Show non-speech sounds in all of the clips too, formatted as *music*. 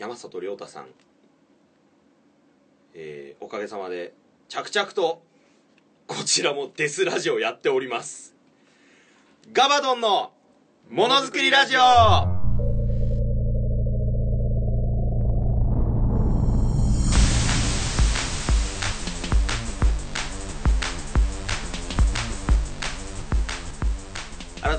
山里亮太さん、えーおかげさまで着々とこちらもデスラジオやっております。ガバドンのものづくりラジオ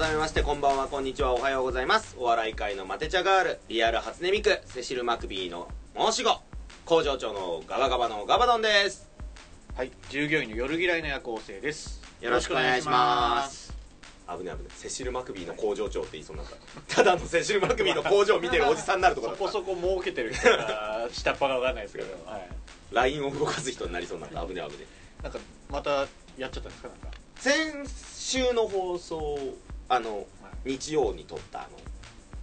改めましてこんばんはこんにちはおはようございます。お笑い界のマテ茶ガールリアル初音ミクセシル・マクビーの申し子工場長のガバガバのガバドンです。はい、従業員の夜嫌いの夜行性です。よろしくお願いします。危ね危ねセシル・マクビーの工場長って言いそうになったただのセシル・マクビーの工場を見てるおじさんになるとこだったそこそこ儲けてる人が下っ端がわかんないですけど、はい、LINE を動かす人になりそうになった危ね危ねなんかまたやっちゃったんですかなんか。先週の放送あの日曜に撮ったあの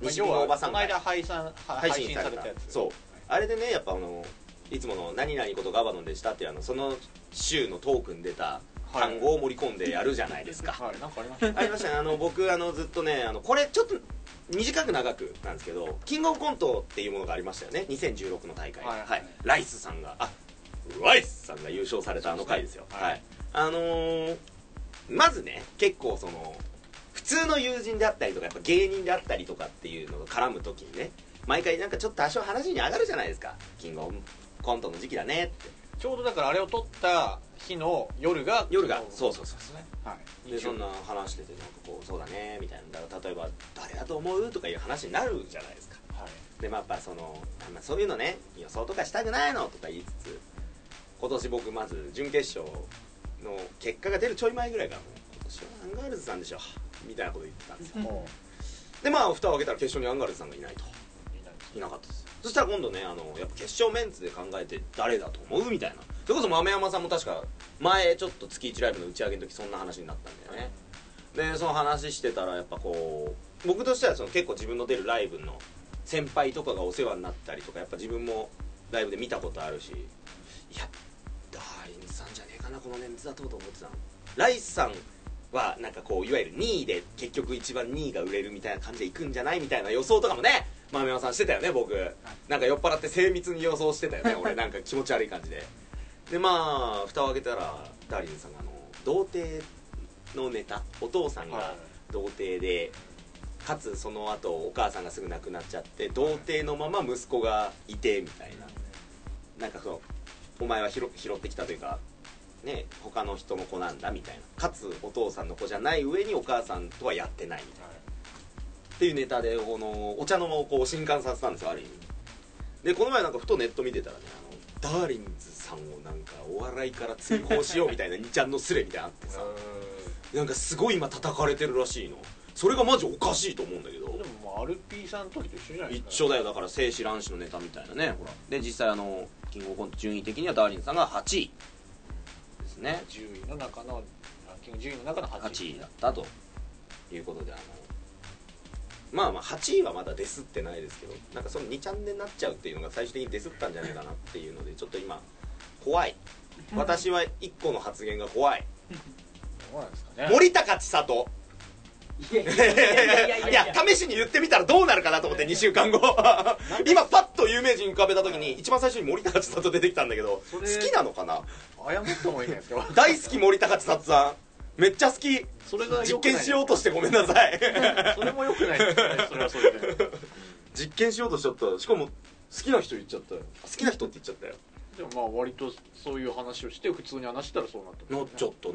西日のおばさんこの会間配信は配信されたやつ。そう。あれでねやっぱあのいつもの「何々ことガバドンでした」っていうあのその週のトークに出た単語を盛り込んでやるじゃないですか、はい、なんかありましたね。ありましたね。あの僕あのずっとねあのこれちょっと短く長くなんですけどキングオブコントっていうものがありましたよね。2016の大会はいはい。ライスさんがあライスさんが優勝されたあの回ですよ。そうですねはい、あのーまずね結構その普通の友人であったりとかやっぱ芸人であったりとかっていうのが絡む時にね毎回なんかちょっと多少話に上がるじゃないですかキングオブコントの時期だねってちょうどだからあれを撮った日の夜が夜がそうそうそうですね。はい。でそんな話しててなんかこうそうだねみたいなだから例えば誰だと思うとかいう話になるじゃないですかはい。でまあやっぱその、まあ、そういうのね予想とかしたくないのとか言いつつ今年僕まず準決勝の結果が出るちょい前ぐらいからもう今年はアンガールズさんでしょみたいなこと言ってたんですよ。もでまあ蓋を開けたら決勝にアンガールズさんがいないと。ういいなかったです。そしたら今度ねあのやっぱ決勝メンツで考えて誰だと思うみたいな。それこそ豆山さんも確か前ちょっと月1ライブの打ち上げの時そんな話になったんだよね。でその話してたらやっぱこう僕としてはその結構自分の出るライブの先輩とかがお世話になったりとかやっぱ自分もライブで見たことあるしいやダーリンさんじゃねえかなこのメンツだとと思ってたの。ライスさんはなんかこういわゆる2位で結局一番2位が売れるみたいな感じでいくんじゃないみたいな予想とかもね豆山さんしてたよね僕。なんか酔っ払って精密に予想してたよね俺。*laughs* なんか気持ち悪い感じで。でまあ蓋を開けたらダーリンさんがあの童貞のネタお父さんがはい。童貞でかつその後お母さんがすぐ亡くなっちゃって童貞のまま息子がいてみたいな。なんかそのお前は拾拾ってきたというかね他の人の子なんだみたいな。かつお父さんの子じゃない上にお母さんとはやってないみたいな。っていうネタでこのお茶の間をこう震撼させたんですよある意味。でこの前なんかふとネット見てたらねあのダーリンズさんをなんかお笑いから追放しようみたいな *laughs* 2ちゃんのスレみたいなのあってさ。なんかすごい今叩かれてるらしいの。それがマジおかしいと思うんだけど。でもアルピーさんの時と一緒じゃないですか。一緒だよ。だから精子卵子のネタみたいなねほら。で実際あのキングオブコント順位的にはダーリンさんが8位ね。10位の中のランキング10位の中の8 8位位だったということであのまあまあ8位はまだデスってないですけどなんかその2チャンネルになっちゃうっていうのが最終的にデスったんじゃないかなっていうのでちょっと今怖い。*laughs* 私は1個の発言が怖い。そうなんですかね。森高千里いや試しに言ってみたらどうなるかなと思って2週間後。今パッと有名人浮かべた時に一番最初に森高千里出てきたんだけど好きなのかな？謝った方がいいんじゃないですか。大好き森高千里さん。めっちゃ好き。それが実験しようとしてごめんなさい。*laughs* それも良くないですよね。それはそれで。実験しようとしちゃった。しかも好きな人言っちゃったよ。好きな人って言っちゃったよ。でもまあ割とそういう話をして普通に話したらそうなったなっちゃったね。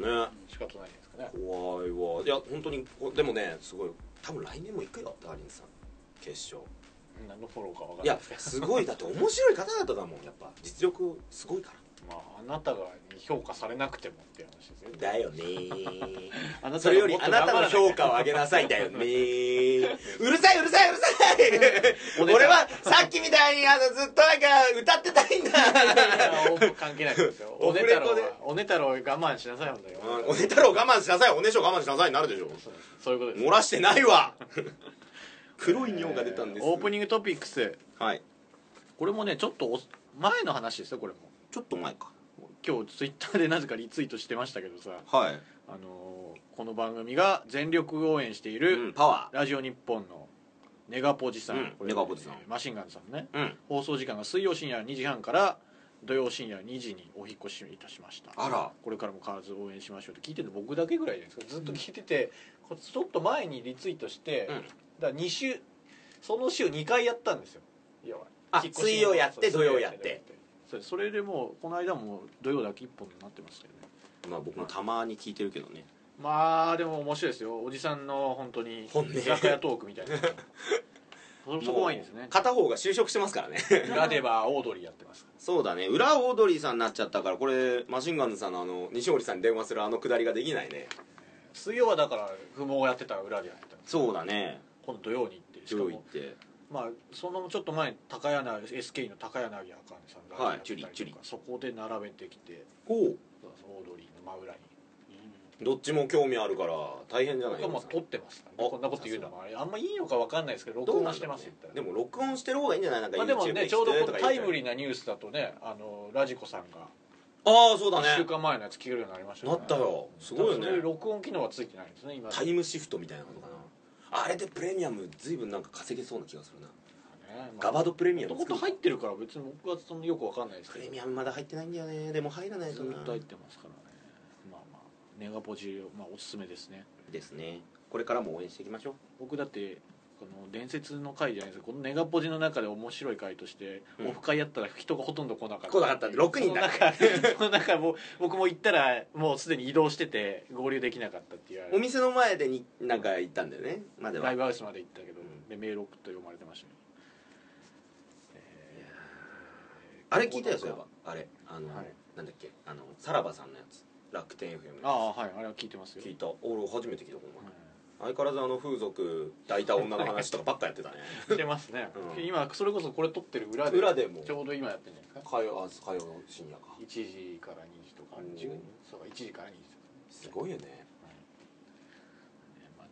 仕方ないね。怖いわ。いや本当にでもねすごい多分来年も行くよダーリンさん。決勝。何のフォローか分かんいやない。ですけどすごいだって面白い方々だもんやっぱ。実力すごいからまああなたが評価されなくてもって話ですよだよねあなたがそれよりあなたの評価を上げなさいだよねうるさいうるさいうるさい。俺はさっきみたいにあのずっとなんか歌ってたいんだ。関係ないですよ。*laughs* オおねたろうおねたろう我慢しなさい本当に。うんおね太郎我慢しなさい。おねしょ我慢しなさいになるでしょ。そうそういうことです。漏らしてないわ。*laughs* 黒い尿が出たんです。オープニングトピックス。はい。これもねちょっとお前の話ですよこれもちょっと前か。今日ツイッターでなぜかリツイートしてましたけどさ。はい。あのーこの番組が全力応援していうんるパワラジオ日本のネガポジさん、うんこれネガポジさん。マシンガンズさんね。ーうん。放送時間が水曜深夜2時半から土曜深夜2時にお引っ越しいたしました。あら。これからも必ず応援しましょうって聞いてるの僕だけぐらいじゃないですかずっと聞いてて、こちょっと前にリツイートして、うん。だから2週その週2回やったんですよ。要はあ水曜やって土曜やってそうそれでもうこの間も土曜だけ1本になってますけどね。まあ僕もたまに聞いてるけどね。まあでも面白いですよ。おじさんの本当に本音。居酒屋トークみたいな。*laughs* そそこがいいですね。片方が就職してますからね。裏ではオードリーやってますそうだね。裏オードリーさんになっちゃったからこれマシンガンズさんのあの西森さんに電話するあのくだりができないね。水曜はだから不毛をやってたら裏でやってたそうだね。今度土曜に行ってしかもてまあそのちょっと前に高柳 SK の高柳あかねさんがはいやってたりとかチュリチュリそこで並べてきてオードリーの真裏に。どっちも興味あるから大変じゃない僕はもう撮ってますからね。あこんなこと言うのもあれ。あんまいいのか分かんないですけど録音はしてますよ言ったら。でも録音してる方がいいんじゃない？なんかまあ、でもねちょうどこのタイムリーーなニュースだとねあのラジコさんがああそうだ1週ね間前のやつ聞けるようになりましたね。なったよ。すごいよね。録音機能はついてないんですね今タイムシフトみたいなことかなあれでプレミアム随分なんか稼げそうな気がするな。ねガバドプレミアムもともと入ってるから別に僕はそのよく分かんないですけど。プレミアムまだ入ってないんだよね。でも入らないとな。ずっと入ってますからね。まあまあネガポジ、まあ、おすすめですね。ですね。これからも応援していきましょう。僕だってこの伝説の回じゃないですかこのネガポジの中で面白い回として、うん。オフ会やったら人がほとんど来なかった来なかった。んで6人だ。その中その中もう僕も行ったらもうすでに移動してて合流できなかったって言われ。お店の前でになんか行ったんだよねまでは。ライブハウスまで行ったけど、うん。でメール送って読まれてましたね。あれ聞いたよそういえば。あれあの、はい。なんだっけあのさらばさんのやつ。楽天 FM ああはい。あれは聞いてますよ。聞いた。俺初めて聞いたこのう前相変わらずあの風俗抱いた女の話とかばっかやってたね。んしてますね、うん。今それこそこれ撮ってる裏で裏でも。ちょうど今やってるんじゃないですか？火曜あ火曜深夜か。1時から2時。とかうん。10そうか1時から2時。とかすごいよね。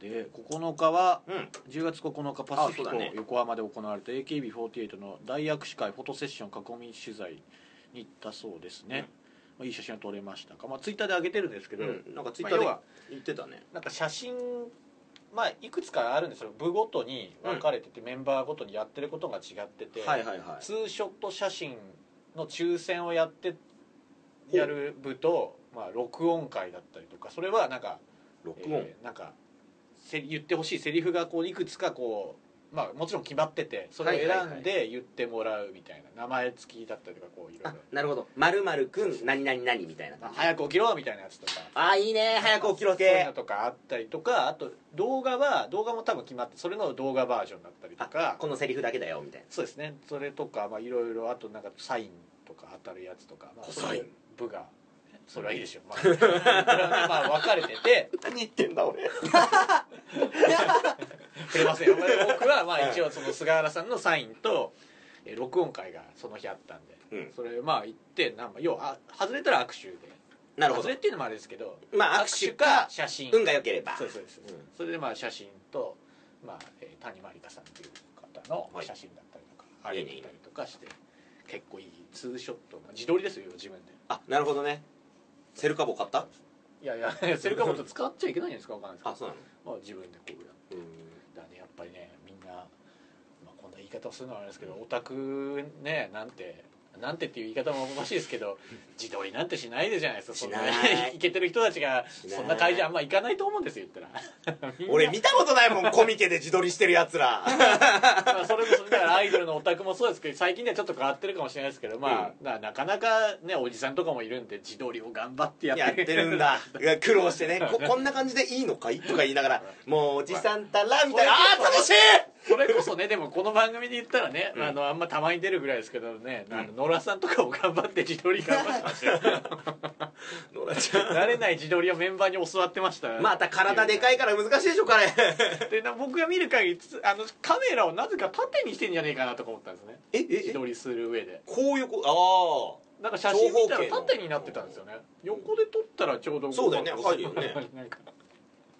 で9日はうん。10月9日パシフィコね。横浜で行われた AKB48 の大握手会フォトセッション囲み取材に行ったそうですね、まあ、いい写真が撮れましたか、まあ、ツイッターで上げてるんですけど、うん。なんかツイッターで言ってたね。なんか写真まあいくつかあるんですよ。部ごとに分かれてて、メンバーごとにやってることが違ってて、はいはいはい。ツーショット写真の抽選をやってやる部と、まあ、録音会だったりとかそれはなんか録音、えーなんかせ言ってほしいセリフがこういくつかこう、まあ、もちろん決まっててそれを選んで言ってもらうみたいな名前付きだったりとかこういろいあろなるほど「まるまるくん何々何」みたいな早く起きろみたいなやつとか。あいいね。早く起きろ系。そういうのとかあったりとかあと動画は動画も多分決まってそれの動画バージョンだったりとあかこのセリフだけだよみたいな。そうですね。それとかまあいろいろあとなんかサインとか当たるやつとか、まあ、サイン。部がそれはいいでしょ。*laughs* う、まあ、これはねまあ分かれてて。何言ってんだ俺。触れませんよ。僕はまあ一応その菅原さんのサインとえー録音会がその日あったんで、うん。それまあ行ってなんか要はあ外れたら握手で。なるほど。外れっていうのもあれですけどまあ握手か写真。運が良ければ。そうですそうです、うん。それでまあ写真と、まあえー谷まりかさんっていう方のはい。写真だったりとか、あいいね。げてたりとかして結構いいツーショット、まあ、自撮りですよ自分で。あなるほどねセルカボ買った？いやいや *laughs* セルカモト使っちゃいけないんですかわかんないですけどあそうなの？まあ、自分でこうやって。うん。だねやっぱりねみんな、まあ、こんな言い方をするのはあれですけどオタクねなんてなんてっていう言い方もおかしいですけど自撮りなんてしないでじゃないですか。そんなしないイケてる人たちがそんな会場あんま行かないと思うんですよ言ったら。俺見たことないもんコミケで自撮りしてるやつら。*laughs* まあそれこそだからアイドルのオタクもそうですけど最近ではちょっと変わってるかもしれないですけどまあ、ななかなかねおじさんとかもいるんで自撮りを頑張ってやって。やってるんだ。*laughs* 苦労してね。ここんな感じでいいのかい？とか言いながらもうおじさんたらみたいな。あまあー楽しい！それこそねでもこの番組で言ったらね、うん。あのあんまたまに出るぐらいですけどね、うん野良さんとかも頑張って自撮り頑張ってましたよノラちゃ慣れない自撮りをメンバーに教わってました。んまた体でかいから難しいでしょ彼。でな僕が見る限りつあのカメラをなぜか縦にしてんじゃねえかなとか思ったんですね。えええ。自撮りする上で。こういうこなんか写真見たら縦になってたんですよね。横で撮ったらちょうどそうだよね。こ入るよね。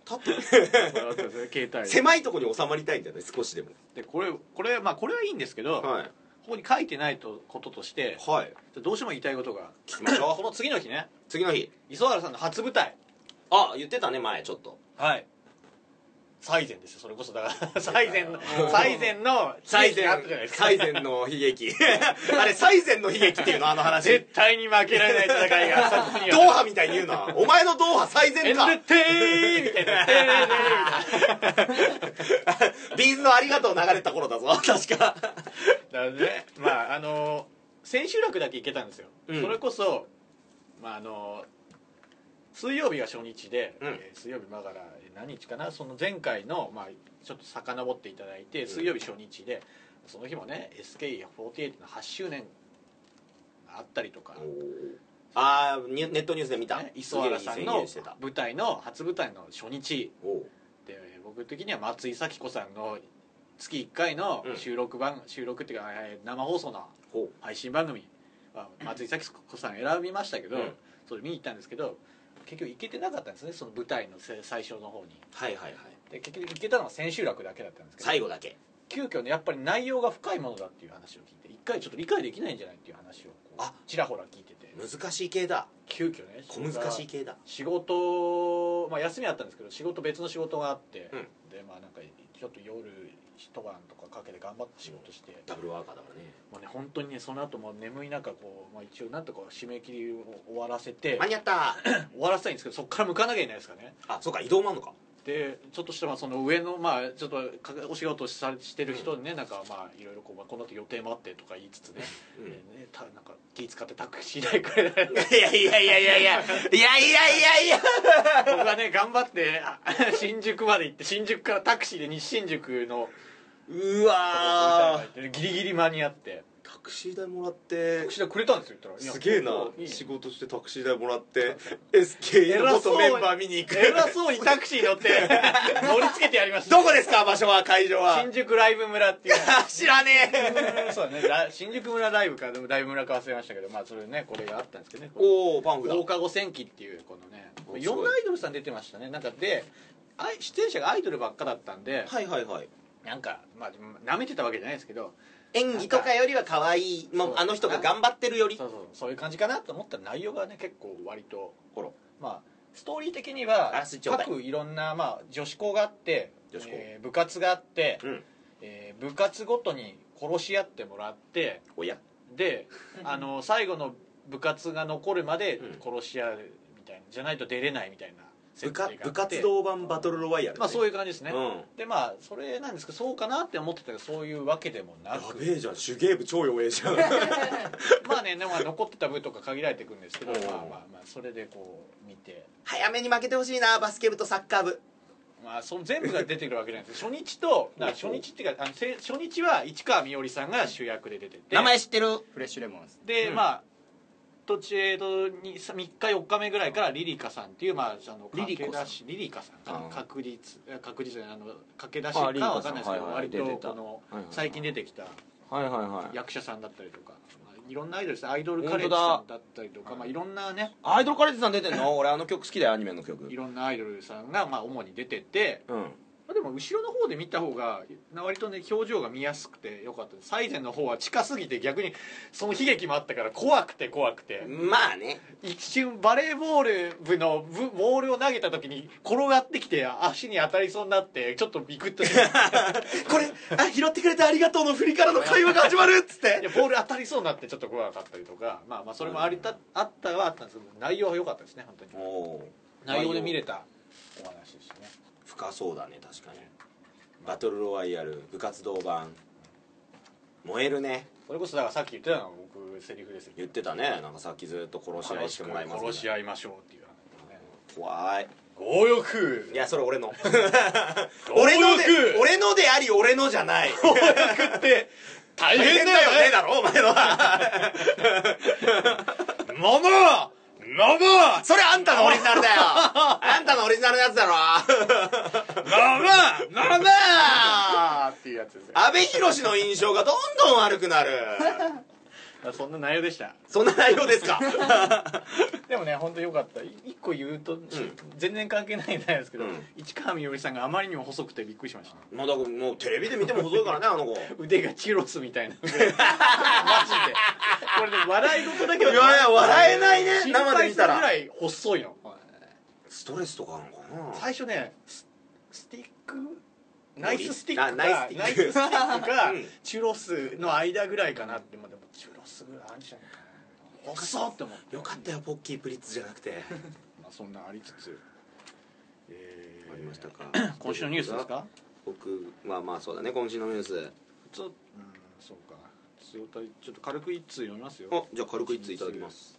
縦。帯で狭いところに収まりたいんだよね少しでも。でこれこれまあこれはいいんですけど、はいここに書いてないとこととしてはい。どうしても言いたいことが聞きましょう。この次の日ね。次の日磯原さんの初舞台。あ言ってたね前ちょっと。はい最前ですよそれこそ。だから *laughs* 最前の最前の最悲劇があった前じゃないですか。最前の悲劇。*laughs* あれ最前の悲劇っていうのあの話。絶対に負けられない戦いがドーハみたいに言うな。お前のドーハ最前か。エンドテーみたいな。ビーズのありがとう流れた頃だぞ確か。だね。まああの千秋楽だけ行けたんですよ、うん。それこそまああの水曜日が初日で、うん。えー水曜日まから何日かな？その前回の、まあ、ちょっと遡っていただいて水曜日初日で、その日もね SK48 の8周年があったりとか、ああネットニュースで見た？ね、磯原さんの舞台の初舞台の初日。で僕的には松井咲子さんの月1回の収録番、収録っていうかえー生放送のほ配信番組は松井咲子さん選びましたけど、うん。それ見に行ったんですけど結局行けてなかったんですねその舞台のせ最初の方に。はいはいはい。で結局行けたのは千秋楽だけだったんですけど最後だけ。急遽ねやっぱり内容が深いものだっていう話を聞いて一回ちょっと理解できないんじゃないっていう話をあ。ちらほら聞いてて。難しい系だ。急遽ね小難しい系だ。仕事、まあ、休みあったんですけど仕事別の仕事があって、うん。でまあなんかちょっと夜一晩とかかけて頑張って仕事して、ダブルワーカーだからね。もうね本当にねその後も眠い中こう、まあ、一応なんとか締め切りを終わらせて間に合った。*clears throat* 終わらせたいんですけどそこから向かなきゃいけないですからね。あそうか移動もあんのか。でちょっとしたまあその上のまあちょっとかお仕事さしてる人にね、なんかまあいろいろこう、まあ、この後予定もあってとか言いつつね,、うん。でねたなんか気使ってタクシー代くれない。いやいやいやいやいやいやいやいやいや。僕はね頑張ってあ新宿まで行って新宿からタクシーで西新宿のうわー。ギリギリ間に合って。タクシー代もらって。タクシー代くれたんですよ言ったらすげえな。仕事してタクシー代もらって。SK の元メンバー見に行く。偉そうにタクシー乗って。*laughs* 乗りつけてやりましたどこですか場所は会場は。新宿ライブ村っていう。*laughs* 知らねえ。そうだね。ラ新宿村ライブか。でもライブ村か忘れましたけどまあそれねこれがあったんですけどね。おおパンフだ。放課後戦記っていうこのね。おいろんなアイドルさん出てましたね。なんかであい出演者がアイドルばっかだったんで。はいはいはいなんかまあなめてたわけじゃないですけど演技とか。よりは可愛いもう。あの人が頑張ってるより。そうそうそう。いう感じかなと思ったら内容がね結構割とほらまあストーリー的にあは各いろんな、まあ、女子校があってえー部活があって、うん。えー部活ごとに殺し合ってもらってであの最後の部活が残るまでうん。殺し合うみたいなじゃないと出れないみたいな部か設定があって。部活動版バトルロワイヤルまあそういいう感じですね、うん。でまあそれなんですけどそうかなって思ってたけどそういうわけでもなやくべえじゃん手芸部超弱えじゃん。*laughs* まあねでもまあ残ってた部とか限られていくんですけどうん。まあまあまあそれでこう見て。早めに負けてほしいなバスケ部とサッカー部。まあその全部が出てくるわけじゃないです。*laughs* 初日とだから初日っていうかあのせ初日は市川みおりさんが主役で出てて。名前知ってる？フレッシュレモンですで、うん。まあ途中とに3日4日目ぐらいからリリカさんっていう、まあ、あの駆け出しリリカさんかな？確率え確率じゃないあの駆け出しかあリリカわかんないですけど、さんはいはい。割とこの最近出てきた役者さんだったりとか、まあ、いろんなアイドルです。ねアイドルカレッジさんだったりとか、まあ、いろんなねアイドルカレッジさん出てんの？俺あの曲好きだよアニメの曲。いろんなアイドルさんが、まあ、主に出てて、うん。まあ、でも後ろの方で見た方が割とね表情が見やすくてよかった。です最前の方は近すぎて逆にその悲劇もあったから怖くて怖くて、まあね。一瞬バレーボール部の部ボールを投げた時に転がってきて足に当たりそうになってちょっとビクッとして *laughs* これあ拾ってくれてありがとうの振りからの会話が始まるっつっいやてボール当たりそうになってちょっと怖かったりとか。まあまあそれもありた。あったはあったんですけど内容は良かったですね本当に。内容で見れたお話でしたね深そうだね確かに。バトルロワイヤル部活動版。燃えるね。それこそだからさっき言ってたのが僕セリフですよ。言ってたね。なんかさっきずっと殺し合いしてもらいますみたいな殺し合いましょうっていう怖い。強欲。いやそれ俺の。*laughs* 俺ので俺のであり俺のじゃない。強欲って大変だよね。だろお前のは。飲もう飲もそれあんたのオリジナルだよ。*laughs* あんたのオリジナルのやつだろ。う飲もう飲もうっていうやつですよ。阿部寛の印象がどんどん悪くなるそんな内容でした？そんな内容ですか？*laughs* でもね本当よかった。い一個言うと、全然関係ないんですけど、うん。市川みよりさんがあまりにも細くてびっくりしました。もうだからもうテレビで見ても細いからねあの子。腕がチュロスみたいな。*laughs* マジで。これね笑い事だけどいやいや笑えないね。心生で見たら。配するぐらい細いの。ストレスとかなのかな？最初ねススティック？ナイススティックかあナイススティック。ナイススティックか、うん。チュロスの間ぐらいかなってまあでもチュロスぐらいあるんじゃないかな細っって思って。よかったよポッキープリッツじゃなくて。*laughs* まあそんなありつつえーありましたか。今週のニュースですか？僕まあまあそうだね今週のニュース。ちょうんそうか。ちょっと軽く一通読みますよ。あじゃあ軽く一通いただきます。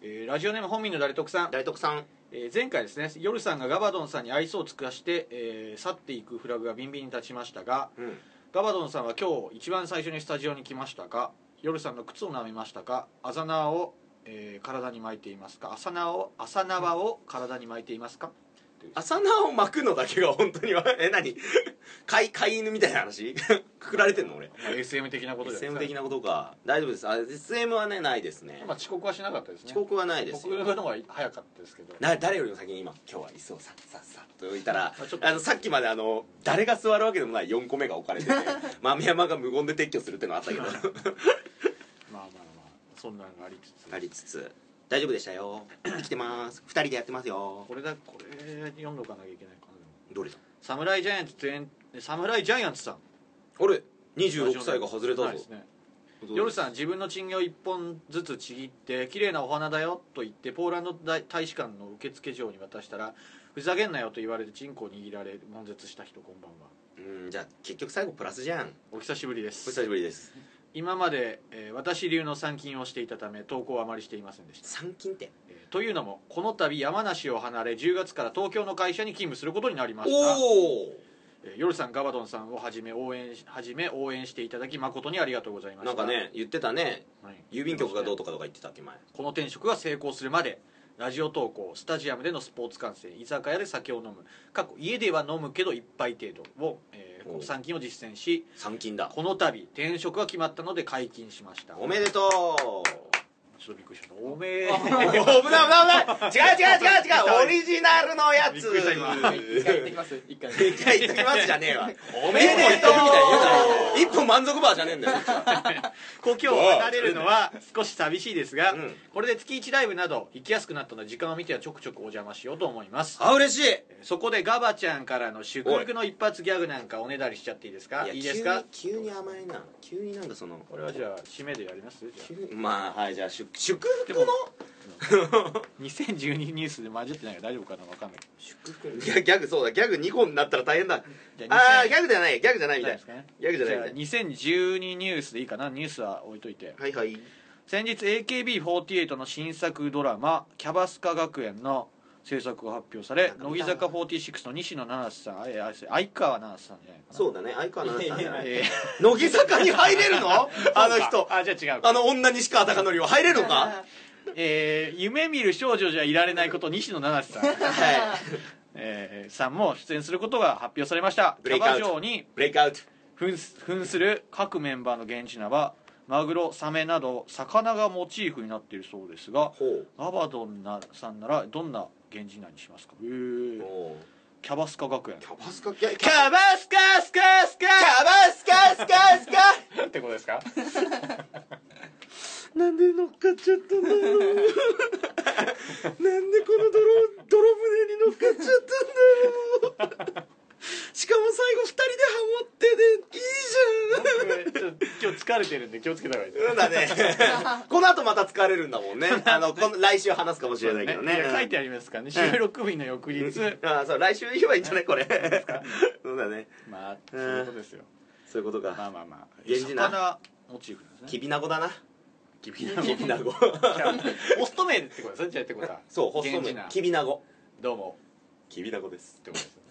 えーラジオネーム本民の誰得さん、大徳さん。えー前回ですね夜さんがガバドンさんに愛想を尽かして、えー去っていくフラグがビンビンに立ちましたがうん。ガバドンさんは今日一番最初にスタジオに来ましたか夜さんの靴を舐めましたか？あざ縄を、えー体に巻いていますか？朝縄を朝縄を体に巻いていますか？という。朝菜を巻くのだけが本当にはえ何？*laughs* 飼い飼い犬みたいな話？*laughs* くくられてんの俺。まあ SM 的なことじゃない SM 的なことか。大丈夫です。あ SM はねないですね。まあ遅刻はしなかったですね。遅刻はないですよ。僕の方が早かったですけど。な誰よりも先に今今日は椅子をさっさっさっと置いたらあのさっきまであの誰が座るわけでもない4個目が置かれてて *laughs* 豆山が無言で撤去するっていうのがあったけど。まあまあまあそんなのがありつつ。ありつつ大丈夫でしたよ。*clears throat* 生きてます。2人でやってますよ。これだこれ読んどかなきゃいけないかなどれだ？サムライジャイアンツ全サムライジャイアンツさん。あれ？26歳が外れたぞ。ね。夜さん自分のチンゲを1本ずつちぎって綺麗なお花だよと言ってポーランド大大使館の受付嬢に渡したらふざけんなよと言われてチンコを握られ悶絶した人こんばんは。うんじゃあ結局最後プラスじゃん。お久しぶりでお久すしぶりです今まで、えー私流の参勤をしていたため投稿はあまりしていませんでした、参勤って？えーというのもこの度山梨を離れ10月から東京の会社に勤務することになりました。おおえー夜さんガバドンさんをはじめ応援しはじめ応援していただき誠にありがとうございました。なんかね言ってたね。はい。郵便局がどうとかとか言ってたっけ前。この転職が成功するまでラジオ投稿スタジアムでのスポーツ観戦居酒屋で酒を飲む。過去家では飲むけど一杯程度を、えーこの3金を実践し参勤だ。この度転職が決まったので解禁しました。おめでとうちょっとびっくりした。おめえ。*laughs* 危ない危ない危ない。違う違う違う違う。オリジナルのやつ。びっくりした今。一回行ってきます。一回言っときます。じゃねえわ。*laughs* おめでとうみたいに言うな一本満足バーじゃねえんだよ。故郷を離れるのは少し寂しいですが、うん。これで月1ライブなど行きやすくなったので時間を見てはちょくちょくお邪魔しようと思います。あ嬉しい。そこでガバちゃんからの祝福の一発ギャグなんかおねだりしちゃっていいですか？い。いですか？急に甘いな。急になんかその。これはじゃあ締めでやります？まあはいじゃあ祝祝で福の？*laughs* も2012ニュースで混じってないから大丈夫かな分かんない。け祝福いやギャグそうだ。ギャグ2本になったら大変だ。あああギャグじゃない。ギャグじゃないみたいですかね？ギャグじゃないみたい2012ニュースでいいかな？ニュースは置いといて。はいはい。先日 AKB48 の新作ドラマ「キャバスカ学園」の制作が発表され乃木坂46の西野七瀬さんあえあ相川七瀬さんじゃないかな。そうだね相川七瀬さんじゃない。え乃木坂に入れるの？*laughs* ーあの人。あじゃあ違うあの女西川貴教は入れるのか？*laughs* えー夢見る少女じゃいられないこと西野七瀬さん、*laughs* はえーさんも出演することが発表されました。ブレイクアウト嬢にブレイクアウト扮する各メンバーの現地名はマグロサメなど魚がモチーフになっているそうですがアバドンなさんならどんな源氏名にしますか？キャバスカ学園。キャバスカ？キャキキャバスカスカスカャバスカスカスカってことですかなんで乗っかっちゃったんだろうなんでこの泥泥船に乗っかっちゃったんだろう *laughs* しかも最後二人でハモってでいいじちょっと今日疲れてるんで気をつけた方がいいです。ゃんうんだね。*laughs* この後また疲れるんだもんね。*laughs* あのこの来週話すかもしれないけどね。いや書いてありますからね。収録日の翌日。ああそう来週言えばいいんじゃないこれ。そうだね。まあそういうことですよ。そういうことまあかまあまあ。源氏名魚モチーフですね。きびなごだな。きびなごきびなごホスト名ってことですねじゃあってことは。そうホスト名きびな。ごどうも。きびなごです。ってことです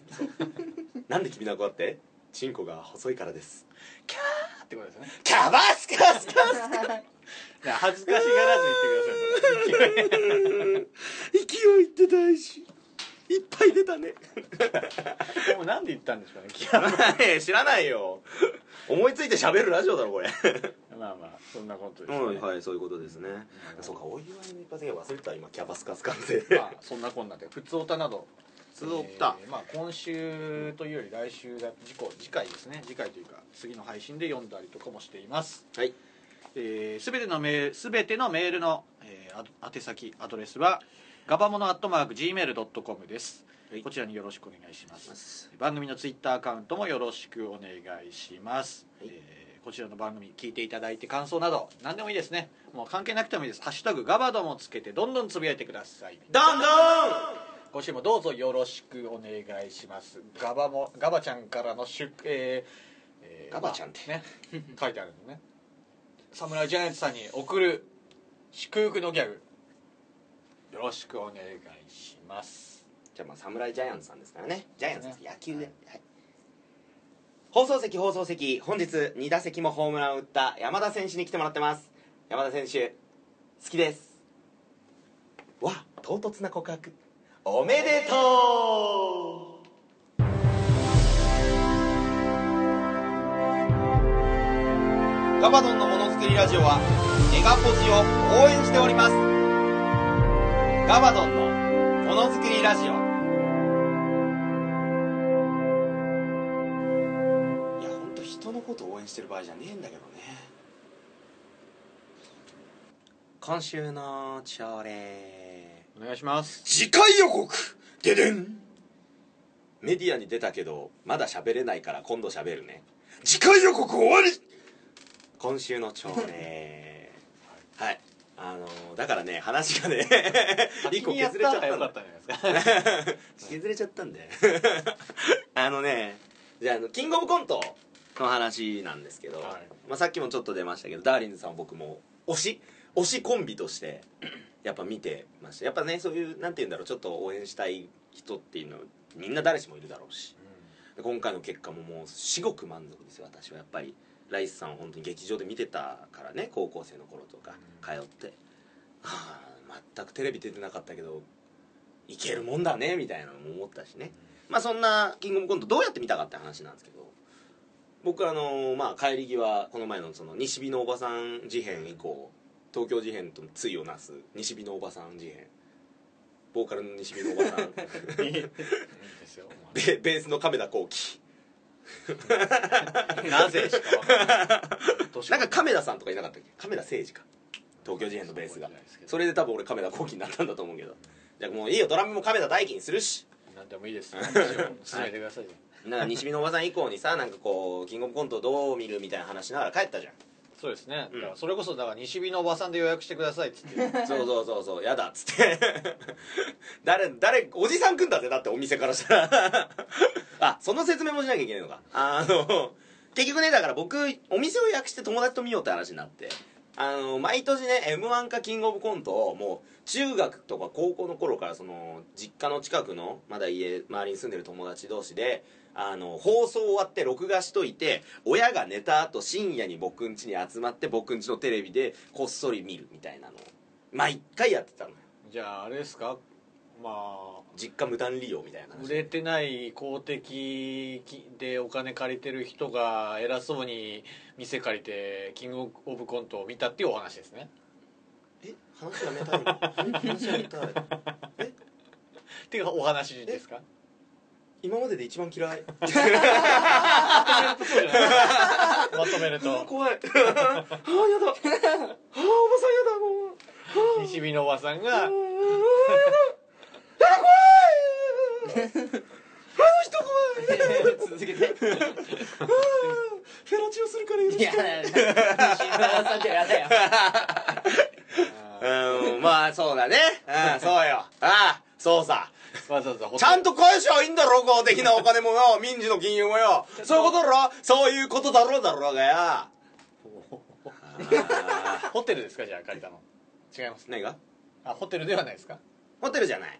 なんできびなごだって？チンコが細いからです。キャーってことですよね。キャバスカスカスカいや恥ずかしがらず言ってください。勢い。って大事。いっぱい出たね。でもなんで言ったんですかねキャー知らないよ。思いついて喋るラジオだろこれ。まあまあそんなことですね、うんはいそういうことですね。そうかお祝いの一発目忘れてた今キャバスカスカス。まあそんなこんなで。普通オタなど普通オタえーまあ今週というより来週が次回次回ですね次回というか次の配信で読んだりとかもしています。はい。えー、全てのメール全てのメールの、えーあ宛先アドレスはガバモノアットマーク Gmail.com です、はい。こちらによろしくお願いします。番組のツイッターアカウントもよろしくお願いします、はい。えーこちらの番組聞いていただいて感想など何でもいいですね。もう関係なくてもいいです「ハッシュタグガバドもつけてどんどんつぶやいてください。どんどん今週もどうぞよろしくお願いします。ガバもガバちゃんからの出えーえーガバちゃんって。まあね書いてあるのね。サムライジャイアンツさんに送る祝福のギャグ。よろしくお願いします。じゃあまあ侍ジャイアンツさんですからね。ジャイアンツです野球で、はい。放送席放送席。本日2打席もホームランを打った山田選手に来てもらってます。山田選手好きです。わ唐突な告白おめでとう。ガバドンのものづくりラジオはネガポジを応援しております。ガバドンのものづくりラジオ。いや本当人のこと応援してる場合じゃねえんだけどね。今週の朝礼。お願いします。次回予告！ででん。メディアに出たけどまだ喋れないから今度喋るね。次回予告終わり！今週の朝礼。はい。あのーだからね話がね *laughs* 一個削れちゃったんだ。よかったんじゃないですか削れちゃったんであのねじゃああのキングオブコントの話なんですけど、はい。まあ、さっきもちょっと出ましたけどダーリンズさんは僕も推し推しコンビとして *clears throat* やっぱ見てました。やっぱねそういうなんて言うんだろうちょっと応援したい人っていうのみんな誰しもいるだろうし。で今回の結果ももう至極満足ですよ。私はやっぱりライスさんを本当に劇場で見てたからね高校生の頃とか通って、はあ全くテレビ出てなかったけどいけるもんだねみたいなのも思ったしね、まあそんなキングオブコントどうやって見たかって話なんですけど僕あのまあ帰り際この前のその西日のおばさん事変以降東京事変と対をなす西日のおばさん事変ボーカルの西日のおばさん。*laughs* いいですよ。ベベースの亀田光輝。*laughs* なぜしかわか？んないなんか亀田さんとかいなかったっけ？亀田誠司か。東京事変のベースが。それで多分俺亀田光輝になったんだと思うけど。じゃあもういいよ。ドラムも亀田大輝にするし。何でもいいです進めてくださいよ。なんか西日のおばさん以降にさなんかこうキングオブコントどう見るみたいな話しながら帰ったじゃんそうですね、うん。だからそれこそだから西日のおばさんで予約してくださいっつって。そうそうそうそう。やだっつって。*laughs* 誰誰おじさん来んだぜだってお店からしたら。*laughs* あその説明もしなきゃいけないのか。あの結局ねだから僕お店を予約して友達と見ようって話になって。あの毎年ね m 1かキングオブコントをもう中学とか高校の頃からその実家の近くのまだ家周りに住んでる友達同士であの放送終わって録画しといて親が寝た後深夜に僕ん家に集まって僕ん家のテレビでこっそり見るみたいなのを毎回やってたのよ。じゃああれですか？まあ実家無断利用みたいな話。売れてない公的でお金借りてる人が偉そうに店借りてキングオブコントを見たっていうお話ですね。え話やめたいえ話やめたいっていうお話ですか？今までで一番嫌い。まとめると。怖い。ああやだ。ああおばさんやだもう。西日のおばさんが。続けて。フェラチオするからよろしくいや西村さんじゃやだよ。*laughs* うんまあそうだね。うんそうよ。ああそうさわざわざちゃんと返しゃいいんだろ公的なお金もよ *laughs* 民事の金融もよ。そういうことだろ？そういうことだろうだろうが。よああホテルですか？じゃあ借りたの。違います。何が？あホテルではないですか？ホテルじゃない。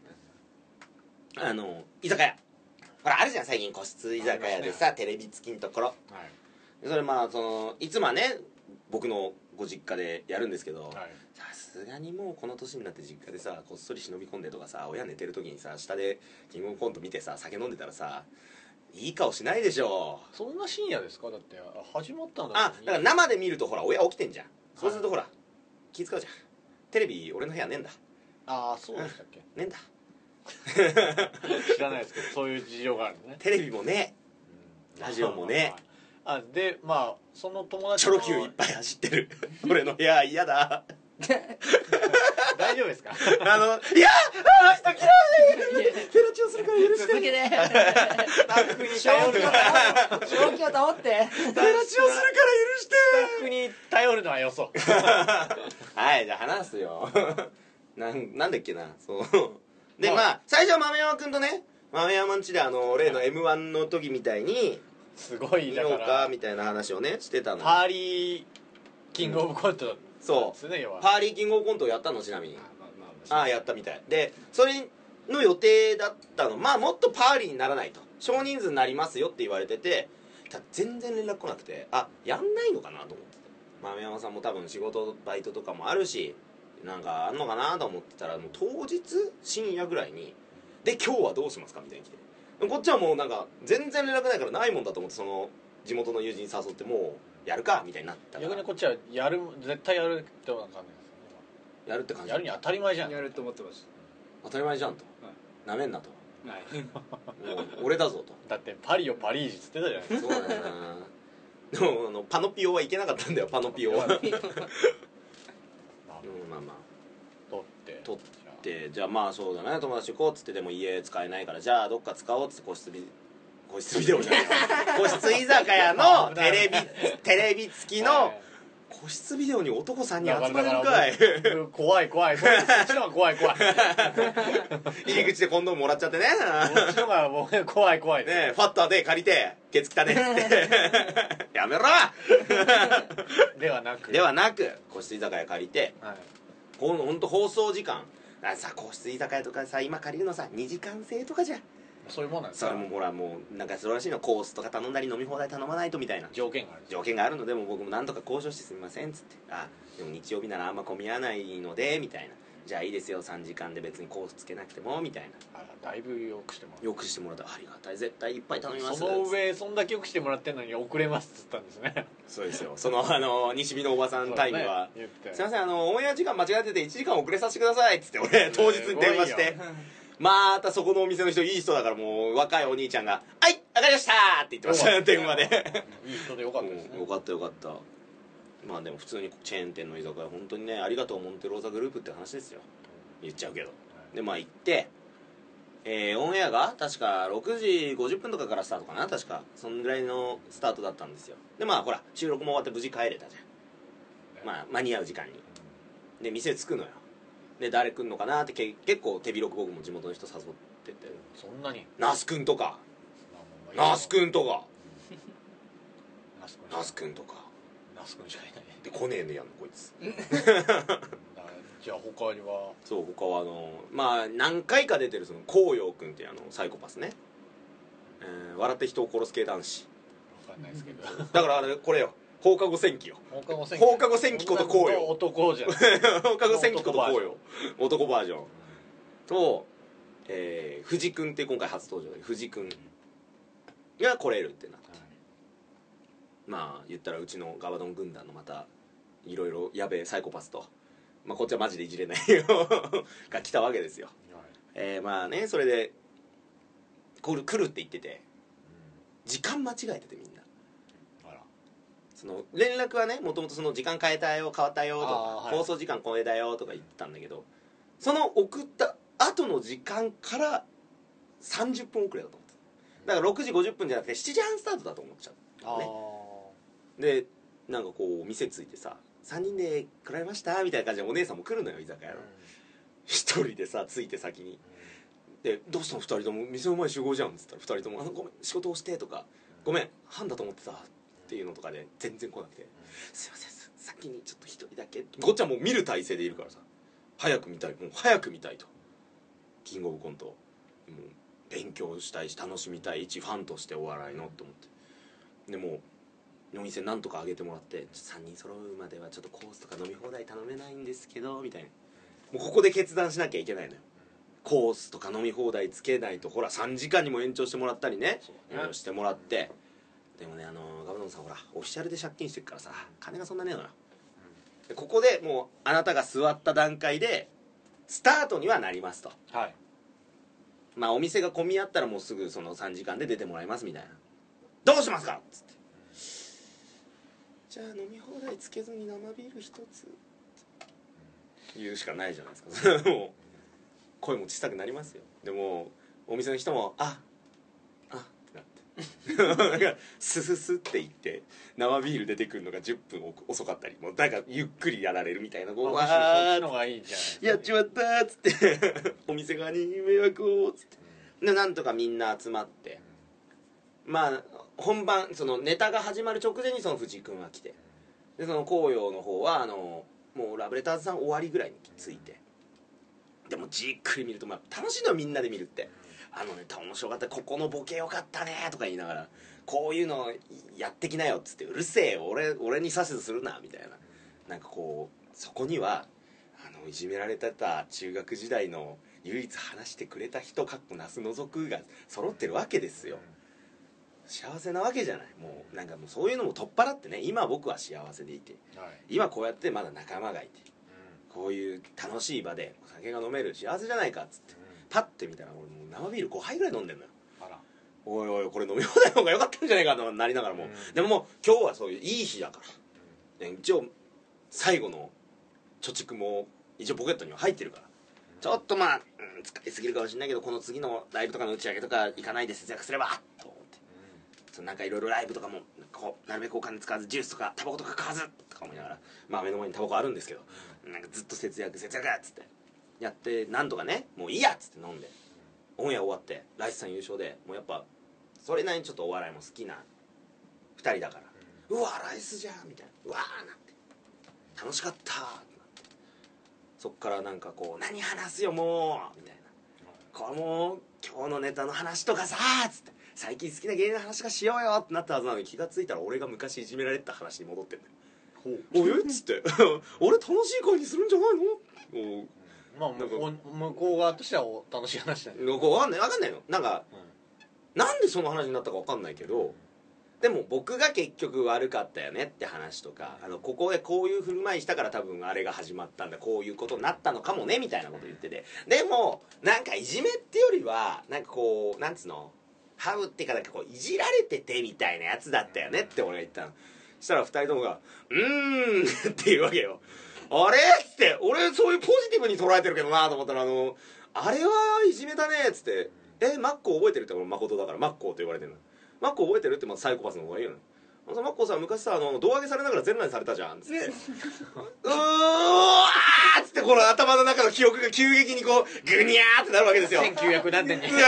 あの居酒屋。ほらあるじゃん。最近個室居酒屋でさ、テレビ付きのところ。はい。それまあそのいつもはね僕のご実家でやるんですけど、はい。さすがにもうこの年になって実家でさこっそり忍び込んでとかさ親寝てる時にさ下でキングオブコント見てさ酒飲んでたらさいい顔しないでしょ。そんな深夜ですか？だってあ始まったんだあだから生で見るとほら親起きてんじゃん。そうするとほら気使うじゃん。テレビ俺の部屋ねえんだ。ああそうでしたっけ？ねえんだ。知らないですけどそういう事情があるのね。テレビもねラジオもねあでまあその友達チョのロ Q いっぱい走ってる。*laughs* 俺の部屋嫌だ。*laughs* 大丈夫ですか？*laughs* あのいやあの人嫌い。フェラチオするから許して続けて。スタッフに正頼る気を保って正気を保って。フェラチオするから許して。スタッフに頼るのはよそ。はいじゃあ話すよ。なんなんだっけなそうでまあ最初は豆山君とね豆山んちであの例の m 1の時みたいにすごい見だかようからみたいな話をねしてたのパーリーキングオブコント。だったんそですね要は。うパーリーキングオブコントをやったのちなみに。まあまああ。あやったみたい。でそれの予定だったの。まあもっとパーリーにならないと。少人数になりますよって言われててただ全然連絡来なくてあやんないのかなと思ってて。豆山さんも多分仕事バイトとかもあるしなんかあんのかなと思ってたらもう当日深夜ぐらいに「で今日はどうしますか?」みたいに来てこっちはもうなんか全然連絡ないからないもんだと思ってその地元の友人誘ってもうやるかみたいになったから。逆にこっちはやる絶対やるってことな感やるって感じ。じやるに当たり前じゃん。やると思ってまし当たり前じゃんと。なめんなと。たはい。もう俺だぞと。だってパリをパリージっつってたじゃないですか。そうだよな。でもあのパノピオは行けなかったんだよパノピオは。*laughs* うんまあまあ。取って。取でじゃあまあそうだね友達行こうっつってでも家使えないからじゃあどっか使おうっつって個室ビ個室ビデオじゃない。*laughs* 個室居酒屋のテレビテレビ付きの個室ビデオに男3人集まれるかい。い怖い怖い。そっちの方が怖い怖い。こ *laughs* 入り口でコンドームもらっちゃってね。っちの方がもう怖い怖い。ねえファッターで借りてケツ汚ねっつって。*laughs* やめろではなく。ではなく個室居酒屋借りてはい。ほんほんと放送時間あさ個室居酒屋とかさ今借りるのさ2時間制とかじゃん。そういうもんなんですか？それもほらもうなんかそれらしいのコースとか頼んだり飲み放題頼まないとみたいな。条件があるんです条件があるのでもう僕もなんとか交渉してすみませんっつって。あでも日曜日ならあんま混み合わないのでみたいなじゃあいいですよ3時間で別にコースつけなくてもみたいな。あらだいぶよくしてもらうよくしてもらった。ありがたい。絶対いっぱい頼みます。その上そんだけよくしてもらってんのに遅れますっつったんですね。そうですよ。そのあの西見のおばさんタイムは。ね。すいませんあのオンエア時間間違えてて1時間遅れさせてくださいっつって俺当日に電話して。またそこのお店の人いい人だからもう若いお兄ちゃんが「はいわかりました!」って言ってました電話で。いい人でよかったですね。うんよかったよかったまあでも普通にチェーン店の居酒屋本当にねありがとうモンテローザグループって話ですよ。言っちゃうけど。でまあ行ってえーオンエアが確か6時50分とかからスタートかな確か。そんぐらいのスタートだったんですよ。でまあほら収録も終わって無事帰れたじゃん。まあ間に合う時間に。で店着くのよ。で誰来んのかなってけ結構手広く僕も地元の人誘ってて。そんなに。那須くんとか。まあ那須くんとか。ナス君。那須くんとか *laughs* ナス君しかいない。で来ねえねやんのこいつ。*laughs* じゃあ他には？そう他はあのまあ何回か出てるその紅葉くんっていうあのサイコパスね、えー笑って人を殺す系男子。わかんないですけど。だからあれこれよ。放課後戦記よ放課後戦放課後戦記ことこうよ。男じゃん。*laughs* 放課後戦記ことこうよ。男バージョン。うと、えー、藤くんって今回初登場で藤くんが来れるってなってまあ言ったらうちのガバドン軍団のまたいろいろやべえサイコパスと、まあ、こっちはマジでいじれないよ。*laughs* が来たわけですよ。んはい。えー、まあねそれで来る来るって言ってて。時間間違えててみんな。あら。その連絡はねもともとその時間変えたよ変わったよとか、はい。放送時間超えたよとか言ってたんだけどその送った後の時間から30分遅れだと思ってた。だから6時50分じゃなくて7時半スタートだと思っちゃったあねでなんかこう店着いてさ3人で来られましたみたいな感じでお姉さんも来るのよ居酒屋の。一人でさ着いて先に。で「どうしたの？2人とも。店の前集合じゃん」っつったら。2人とも「あのごめん仕事をして」とか「ごめん半だと思ってた」っていうのとかで全然来なくて「すいません先にちょっと一人だけ」こっちはもう見る体勢でいるからさ。早く見たい。もう早く見たいと。キングオブコント。もう勉強したいし楽しみたい一ファンとしてお笑いのって思って。でもうお店なんとか上げてもらって3人揃うまではちょっとコースとか飲み放題頼めないんですけどみたいな。もうここで決断しなきゃいけないのよ。コースとか飲み放題つけないとほら3時間にも延長してもらったりね。ね。してもらって。でもねあのガバドンさんほらオフィシャルで借金してるからさ金がそんなねえのよ。でここでもうあなたが座った段階でスタートにはなりますと。はい。まあお店が混み合ったらもうすぐその3時間で出てもらいますみたいな。どうしますかっつってじゃあ飲み放題つけずに生ビール一つ。言うしかないじゃないですか。もう声も小さくなりますよ。でもお店の人もああってなって。なんかスススって言って生ビール出てくるのが10分遅かったり。もうなんかゆっくりやられるみたいなこうまあ、わーの方がいいんじゃないですかやっちまったーっつって。*laughs* お店側に迷惑をっつって。でなんとかみんな集まって。まあ本番そのネタが始まる直前にその藤井君が来て。でその紅葉の方はあのもうラブレターズさん終わりぐらいについて。でもじっくり見ると、まあ、楽しいのはみんなで見るって。あのネタ面白かった。ここのボケよかったねとか言いながらこういうのやってきなよっつって。うるせえ俺俺に指図するなみたいな。なんかこうそこにはあのいじめられてた中学時代の唯一話してくれた人かっこ那須の族が揃ってるわけですよ。幸せなわけじゃない。もうなんかもうそういうのも取っ払ってね。今僕は幸せでいて。はい。今こうやってまだ仲間がいて。こういう楽しい場でお酒が飲める幸せじゃないかっつってパッて見たら俺もう生ビール5杯ぐらい飲んでんのよ。おいおいこれ飲み放題の方が良かったんじゃないかとなりながらも、うん。でももう今日はそういういい日だから、ね一応最後の貯蓄も一応ポケットには入ってるから。ちょっとまあ、うん使いすぎるかもしれないけどこの次のライブとかの打ち上げとか行かないで節約すればとそのなんかいろいろライブとかもこうなるべくお金使わずジュースとかタバコとか買わずとか思いながらまあ目の前にタバコあるんですけどなんかずっと節約節約っつってやってなんとかねもういいやっつって飲んでオンエア終わってライスさん優勝でもうやっぱそれなりにちょっとお笑いも好きな2人だからうわライスじゃんみたいなうわーなんて楽しかったってなってそっからなんかこう何話すよもうみたいな。これもう今日のネタの話とかさつって最近好きな芸人の話とかしようよってなったはずなのに気がついたら俺が昔いじめられてた話に戻ってんだよ。おいっつって。*laughs* 俺楽しい会にするんじゃないの？まあ向こう向こう側としてはお楽しい話だねこう分かんない分かんないのなんかなんでその話になったか分かんないけどでも僕が結局悪かったよねって話とかあのここでこういう振る舞いしたから多分あれが始まったんだこういうことになったのかもねみたいなこと言ってて。でもなんかいじめってよりはなんかこうなんつうの？ハウってかなんかこういじられててみたいなやつだったよねって俺が言ったの。そしたら2人ともが「うーん」っていうわけよ。あれ？っつって俺そういうポジティブに捉えてるけどなと思ったらあの「あれはいじめだね」っつって「えマッコ覚えてる?」って俺誠だから。マッコと言われてるの。マッコ覚えてるってまずサイコパスの方がいいよね。マッコさ昔さあの胴上げされながら全裸にされたじゃんつって。うーわーっつってこの頭の中の記憶が急激にこうグニャーってなるわけですよ。1900何年に。うわ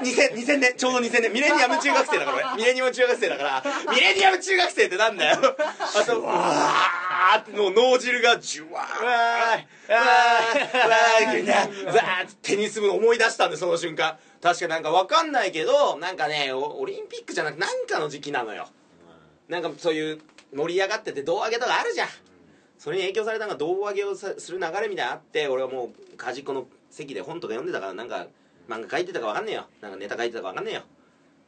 2000 2000年ちょうど2000年ミレニアム中学生だから俺 *laughs* ミレニアム中学生だから。ミレニアム中学生ってなんだよ。*laughs* あとうわーってもう脳汁がジュワー。わー。わーわーグニャーわーってテニス部の思い出したんでその瞬間。確かなんかわかんないけどなんかねオオリンピックじゃなくなんかの時期なのよなんかそういう盛り上がってて胴上げとかあるじゃん。それに影響されたのが胴上げをさする流れみたいなのあって俺はもう端っこの席で本とか読んでたからなんか漫画書いてたか分かんねえよ。なんかネタ書いてたか分かんねえよ。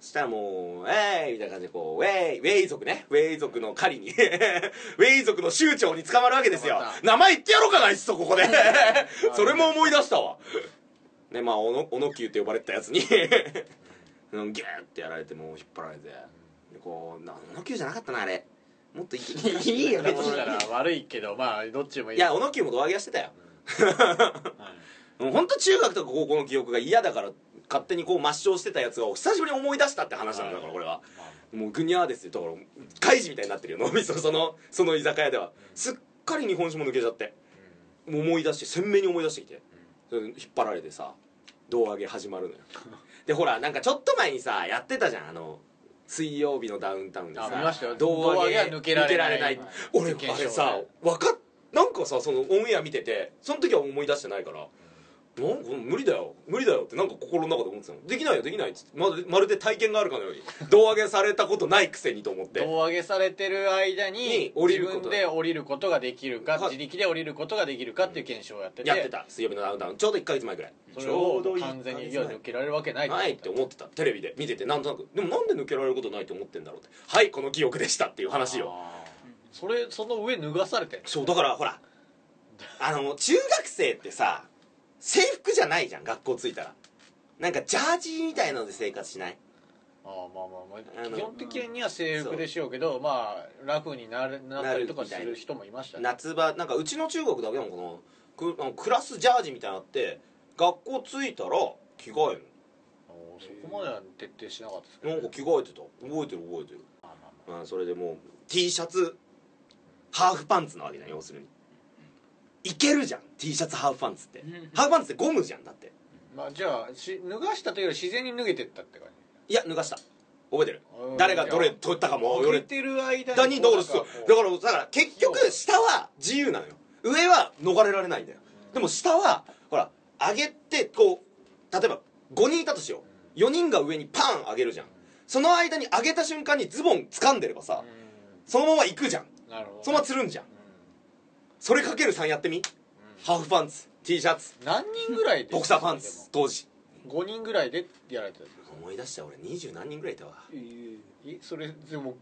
そしたらもう「えーい!」みたいな感じでこう「ウェイ!」ウェイ族ね。ウェイ族の狩りに。*laughs* ウェイ族の酋長に捕まるわけですよ。名前言ってやろうかないっそここで。*laughs* それも思い出したわ。ねまあ小野小野久って呼ばれてたやつに。*laughs* うんギューってやられてもう引っ張られて。でこうな小野久じゃなかったなあれ。もっといい *laughs* いいよ別に。悪いけどまあどっちもいい。いや小野久も胴上げはしてたよ。*laughs* う本当中学とか高校の記憶が嫌だから勝手にこう抹消してたやつを久しぶりに思い出したって話なんだからこれは。もうグニャーですよだから怪事みたいになってるよ脳みそそのその居酒屋では。すっかり日本酒も抜けちゃって。もう思い出して鮮明に思い出してきて。それ引っ張られてさ胴上げ始まるのよ。でほらなんかちょっと前にさやってたじゃんあの水曜日のダウンタウンでさ胴上げ抜けられない抜俺あれさわかっなんかさそのオンエア見ててその時は思い出してないからなんか無理だよ。無理だよってなんか心の中で思ってたの。できないよできないっつって。まるまるで体験があるかのように。胴上げされたことないくせにと思って。胴上げされてる間にに降りること。自分で降りることができるかはい自力で降りることができるかっていう検証をやってて。やってた。水曜日のダウンタウン。ちょうど1ヶ月前ぐらい。それを完全にいや抜けられるわけないないって思ってた。テレビで見ててなんとなく。でもなんで抜けられることないと思ってんだろうって。はいこの記憶でしたっていう話よ。あー。それその上脱がされてんの？そうだからほらあの中学生ってさ制服じゃないじゃん学校着いたら。なんかジャージみたいので生活しない？あーまあまあまあ。あの基本的には制服でしょうけどまあラフになるなったりとかする人もいましたね。夏場なんかうちの中学だけなのかなくあのクラスジャージみたいなのあって学校着いたら着替えるおーそこまでは徹底しなかったですけどのなんか着替えてた。覚えてる覚えてる。まあまあ。まあそれでもう T シャツハーフパンツなわけじゃん要するにいけるじゃん T シャツハーフパンツって。ハーフパンツってゴムじゃんだって。あまあじゃあし脱がしたというより自然に脱げてったって感いや脱がした。覚えてる。うん。誰がどれ取ったかもじ俺。てる間だにだからだかからだから結局下は自由なのよ。上は逃れられないんだよ。でも下はほら上げてこう例えば5人いたとしよう。4人が上にパン上げるじゃん。その間に上げた瞬間にズボン掴んでればさそのまま行くじゃん。そのままつるんじゃんそれかける3やってみ。ハーフパンツ T シャツ。何人ぐらいで？ボクサーパンツ当時。5人ぐらいでやられてたんですか思い出した俺。二十何人ぐらいいたわ。えそれでも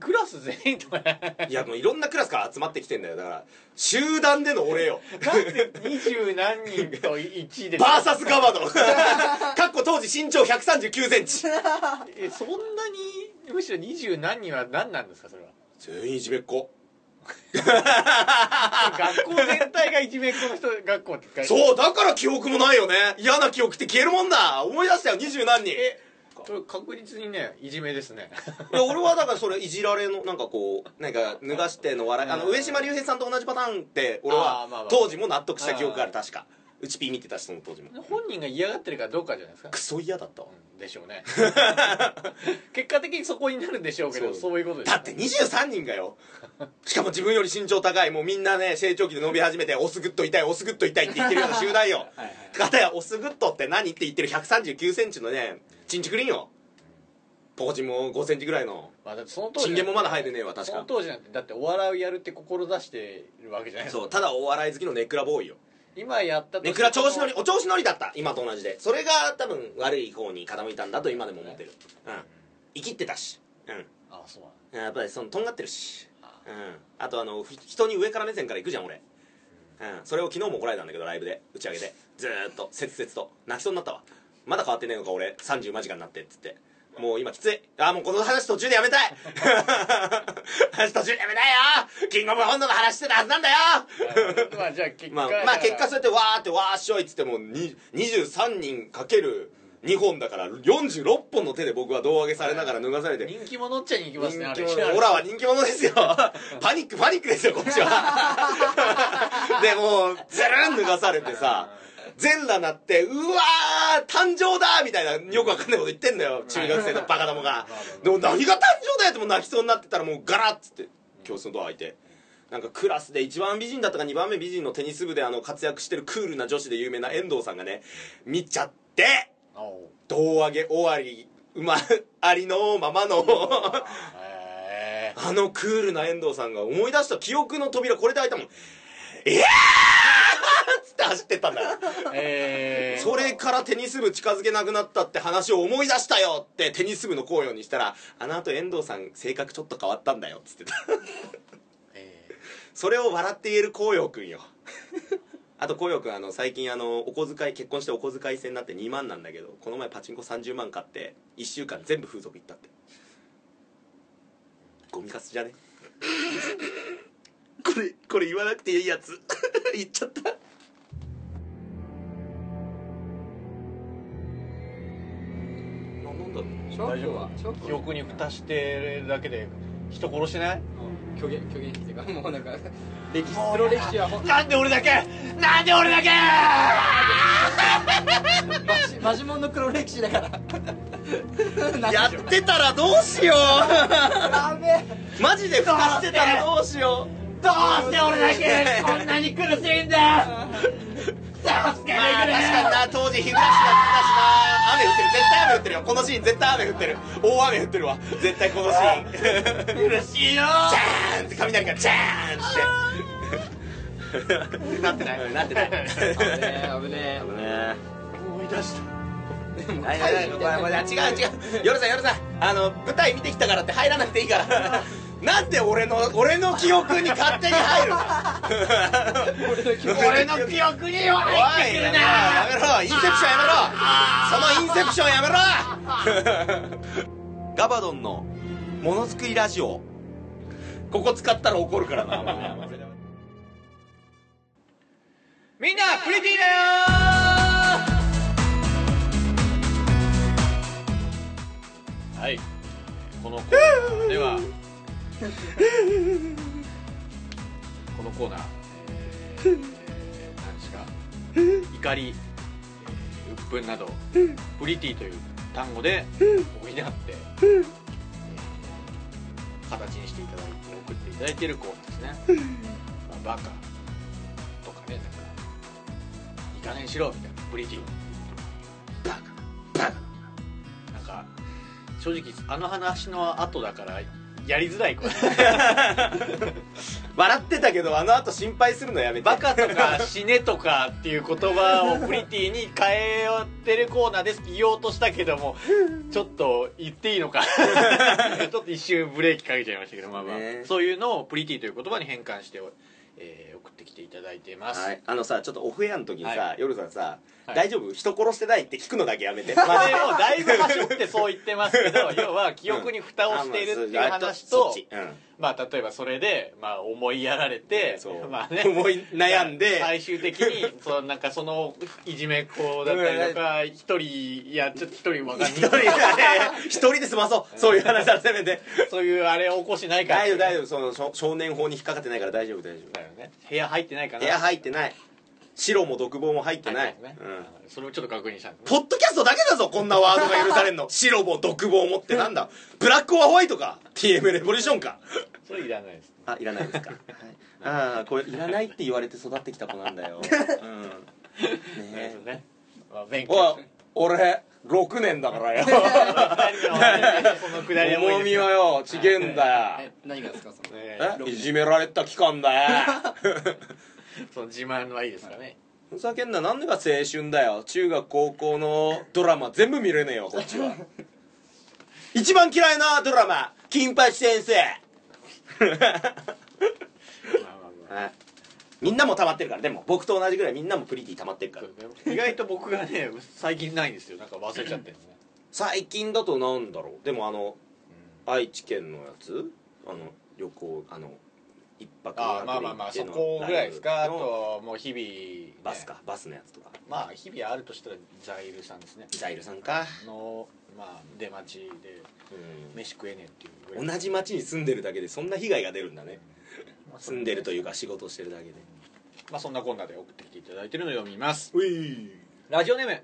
クラス全員とか。いやもういろんなクラスから集まってきてんだよ。だから集団での俺よ。なんで二十何人と1でバーサスガバド。*laughs* かっこ当時身長1 3 9センチ。えそんなにむしろ二十何人は何なんですかそれは？全員いじめっ子学校全体がいじめっ子の人学校ってそうだから記憶もないよね。嫌な記憶って消えるもんだ。思い出したよ二十何人。いえそれ確実にねいじめですね。や俺はだからそれいじられのなんかこうなんか脱がしての笑いあのうん上島竜兵さんと同じパターンって俺あは当時も納得した記憶があるうん確かうちピー見てたしその当時も。本人が嫌がってるかどうかじゃないですか。クソ嫌だったわ。うんでしょうね。*laughs* 結果的にそこになるんでしょうけどそうそう。いうことですだって23人がよ。しかも自分より身長高いもうみんなね成長期で伸び始めてオスグッと痛いオスグッと痛いって言ってるような集団よ。はいはいかたやオスグッドって何って言ってる1 3 9センチのねチンチクリンよ。ポーチも5センチぐらいの。まあ、だってその当時チンゲンもまだ生えてねえわ確そのか当時なんてだってお笑いをやるって志してるわけじゃないですか。そうただお笑い好きのネクラボーイよ今やったとネクラ調子乗りお調子乗りだった今と同じで。それが多分悪い方に傾いたんだと今でも思ってる。うん。生きってたし。うん。あそうなんだ。やっぱりそのとんがってるし。あうん。あとあのひ人に上から目線から行くじゃん俺。うん。それを昨日も怒られたんだけどライブで。打ち上げで。ずーっと切々と。泣きそうになったわ。まだ変わってねえのか俺。30間近になってっつってもう今きつい。あーもうこの話途中でやめたい。*laughs* 話途中でやめたいよ。キングオブ本土の話してたはずなんだよ。まあじゃあ結果まあ、まあ結果そうやってわーってわーっしょいっつってもに23人かける2本だから46本の手で僕は胴上げされながら脱がされて。人気者っちゃ人気者ですねあ人れ。オラは人気者ですよ。*laughs* パニックパニックですよこっちは。*laughs* でもうズルン脱がされてさ全裸なってうわー誕生だみたいなよくわかんないこと言ってんだよ中学生のバカどもが。*laughs* でも何が誕生だよってもう泣きそうになってたらもうガラッつって教室のドア開いて。なんかクラスで一番美人だったか2番目美人のテニス部であの活躍してるクールな女子で有名な遠藤さんがね見ちゃって胴上げ終わり馬ありのままの *laughs* へあのクールな遠藤さんが思い出した記憶の扉これで開いたもん「いやー!」走ってったんだよ。*laughs* ええそれからテニス部近づけなくなったって話を思い出したよってテニス部の紅葉にしたらあの後遠藤さん性格ちょっと変わったんだよっつってた。*laughs* えそれを笑って言える紅葉くんよ。*laughs* あと紅葉くんあの最近あのお小遣い結婚してお小遣い制になって2万なんだけどこの前パチンコ30万買って1週間全部風俗行ったって。ゴミカスじゃね？これこれ言わなくていいやつ。言っちゃった大丈夫。ショック。記憶に蓋してるだけで人殺してない？虚言虚言っていうかもうなんか歴史プロ歴史はほんなんで俺だけ？なんで俺だけ？*laughs* マジマジモンの黒歴史だから。*laughs* やってたらどうしよダメ。うマジで蓋してたらどうしよう。どうして？俺だけ？こんなに苦しいんだ。蓋まあ確かにな当時日暮らしやってたしな。雨降ってる。絶対雨降ってるよ。このシーン絶対雨降ってる。大雨降ってるわ。絶対このシーン。嬉しいよ。ジャーンって。雷がジャーンって。*laughs* なってない。なってない。危ねえ。危ねえ。ね思い出した。はいはい違う違う。夜さん夜さん。あの舞台見てきたからって入らなくていいからなんで俺の俺の記憶に勝手に入るの？*laughs* 俺の記憶にはおい入ってくるな。やめろインセプションやめろ。そのインセプションやめろ。*laughs* ガバドンのものづくりラジオ。ここ使ったら怒るからな。みんなプリティだよ！はい。このコーナーではこのコーナー、えー、何ですか怒り、えー鬱憤などプリティという単語で補って、えー形にしていただいて送っていただいているコーナーですね、まあ、バカとかねだからいい加減しろみたいなプリティバカバカ。なんか正直あの話の後だからやりづらいこれ。*laughs* 笑ってたけどあの後心配するのやめて。バカとか死ねとかっていう言葉をプリティに変えよってるコーナーですって言おうとしたけども *laughs* ちょっと言っていいのか。*laughs* ちょっと一瞬ブレーキかけちゃいましたけどまあまあ、ね。そういうのをプリティという言葉に変換して、えー送ってきていただいてます、はい、あのさちょっとオフエアの時にさ、はい。夜さんさ、はい大丈夫？人殺してないって聞くのだけやめて。それをだいぶ端折ってそう言ってますけど *laughs* 要は記憶に蓋をしているっていう話とまあ例えばそれで、まあ、思いやられてまあね。思い悩んで。*laughs* 最終的にそのなんかそのいじめっ子だったりとか一人いやちょっと一人わかんない。一人一人で済まそう。そういう話はせめて。そういうあれ起こしないから大丈夫大丈夫。その少少年法に引っかかってないから大丈夫大丈夫。だよね。部屋入ってないかな。部屋入ってない白も独房も入ってない、ね。うん。それをちょっと確認したんでポッドキャストだけだぞこんなワードが許されんの。*laughs* 白も独房もってなんだ？ブラックオアホワイトか？TM レボリューションか？それいらないですあいらないですか、*laughs* はい、ああこれいらないって言われて育ってきた子なんだよ、*laughs* うん、ねえ。ね。まあ勉強。俺6年だからよ。重みはよちげえんだよ。え何がですかそのねえ？いじめられた期間だよ *laughs* その自慢はいいですかね。ふざけんな。なんでが青春だよ。中学高校のドラマ全部見れねえよこっちは。*laughs* 一番嫌いなドラマ「金八先生。まあまあま」あ。はい。みんなも溜まってるから。でも僕と同じぐらいみんなもプリティ溜まってるから。意外と僕がね最近ないんですよ。なんか忘れちゃってるね。最近だとなんだろう。でもあの愛知県のやつ？あの旅行あの一泊ああまあまあまあそこぐらいですか？あのともう日々ね。バスかバスのやつとか。まあ日々あるとしたらザイルさんですね。ザイルさんか、のまあ出待ちで飯食えねえっていうぐらい。同じ町に住んでるだけでそんな被害が出るんだね。まあ住んでるというか仕事してるだけで。まあそんなこんなで送ってきていただいてるのを読みます。ういラジオネーム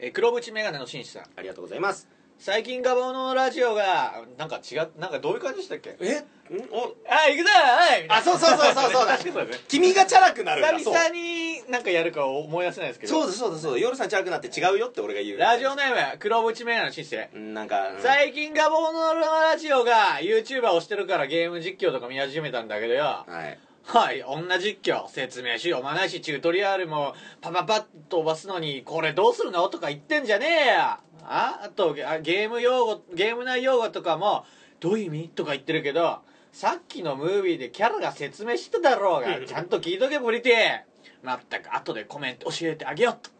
えー黒縁メガネの紳士さん。ありがとうございます最近ガボのラジオがなんか違うなんかどういう感じでしたっけ？え？ん？おあ行くぞはい！あそうそうそうそうそうだ確かにそう。ね *laughs* 君がチャラくなるんだ。そう久々になんかやるか思い出せないですけど。そうだそうだそうだ夜さんチャラくなって違うよって俺が言う。ラジオネーム黒縁メガネの紳士うんなんか、うん。最近ガボのラジオが YouTuber をしてるからゲーム実況とか見始めたんだけどよ。はい。はい女実況説明しようまないしチュートリアルもパパパッと飛ばすのにこれどうするの？とか言ってんじゃねえやああとあゲーム用語ゲーム内用語とかもどういう意味？とか言ってるけどさっきのムービーでキャラが説明してただろうがちゃんと聞いとけブリティまったく後でコメント教えてあげようと。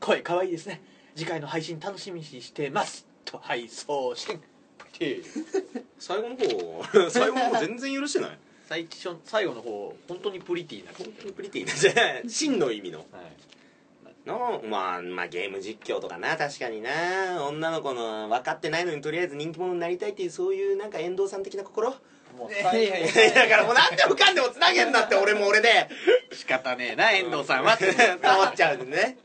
声かわいいですね。次回の配信楽しみにしてます。とはい送信ブリティ最後の方 *laughs* 最後の方全然許してない。最初最後の方本当にプリティーな。本当にプリティーな。じゃない真の意味の。はいのまあまあゲーム実況とかな。確かにな。女の子の分かってないのにとりあえず人気者になりたいっていうそういうなんか遠藤さん的な心。もういやいやだからもう何でもかんでもつなげんなって俺も俺で。仕方ねえな遠藤さんは。って伝わっちゃうんでね。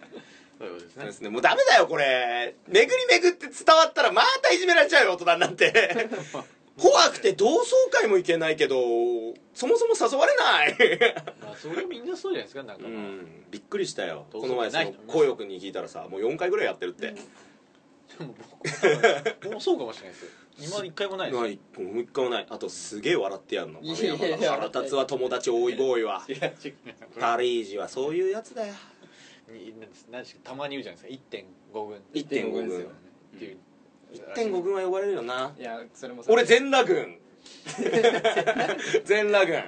そういうことですね。ですね。もうダメだよこれ。巡り巡って伝わったらまたいじめられちゃうよ大人になって *laughs* 怖くて同窓会も行けないけどそもそも誘われない。まあそれみんなそうじゃないですかなんか。うまあ、ん。びっくりしたよ。同この前その窓会ない人も。います紅葉君に聞いたらさもう4回ぐらいやってるって。でも僕 *laughs* もそうかもしれないですよ。今一回もないです。よない。もう一回もない。あとすげえ笑ってやんの。腹立つわ友達多いボーイはタリージはそういうやつだよ。に何たまに言うじゃないですか。1.5軍1.5軍ですよっていう1.5軍は呼ばれるよな。いやそれも俺全裸軍。全裸軍。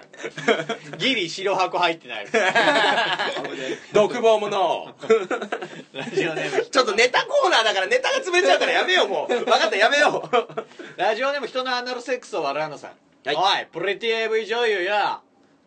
ギリ白箱入ってない。*laughs* 独房者ラジオネーム。ちょっとネタコーナーだからネタが潰れちゃうからやめようもう。分かったやめよう。ラジオネーム人のアナルセックスを笑うのさん、はい。おいプレティ AV 女優や。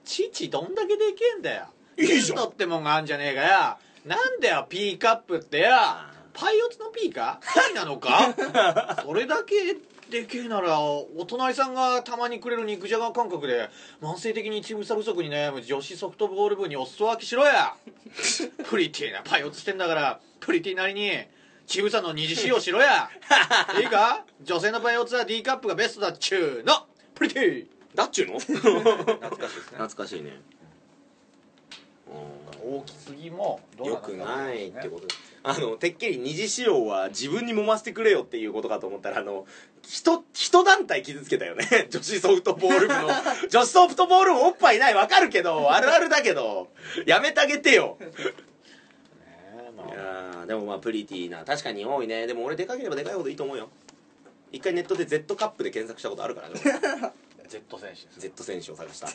父どんだけでけえんだよ。いいじゃん。ってもんがあんじゃねえかやなんだよ P カップってやパイオツの P か P なのか？*laughs* それだけでけえならお隣さんがたまにくれる肉じゃが感覚で慢性的に乳房不足に悩む女子ソフトボール部にお裾分けしろや。*laughs* プリティなパイオツしてんだからプリティなりに乳房の二次使用しろや。*laughs* いいか？女性のパイオツは D カップがベストだっちゅうの。プリティ。だっちゅうの？懐かしいですね。懐かしいね。大きすぎもどうよくないってことあのてっきり二次使用は自分に揉ませてくれよっていうことかと思ったらあの人人団体傷つけたよね。*laughs* 女子ソフトボール部の。*laughs* 女子ソフトボール部おっぱいない。わかるけど。あるあるだけど。やめてあげてよ。いやーでもまあプリティーな。確かに多いね。でも俺でかければでかいほどいいと思うよ。一回ネットで Z カップで検索したことあるからね *laughs* Z 選手 Z 選手を探した、うん、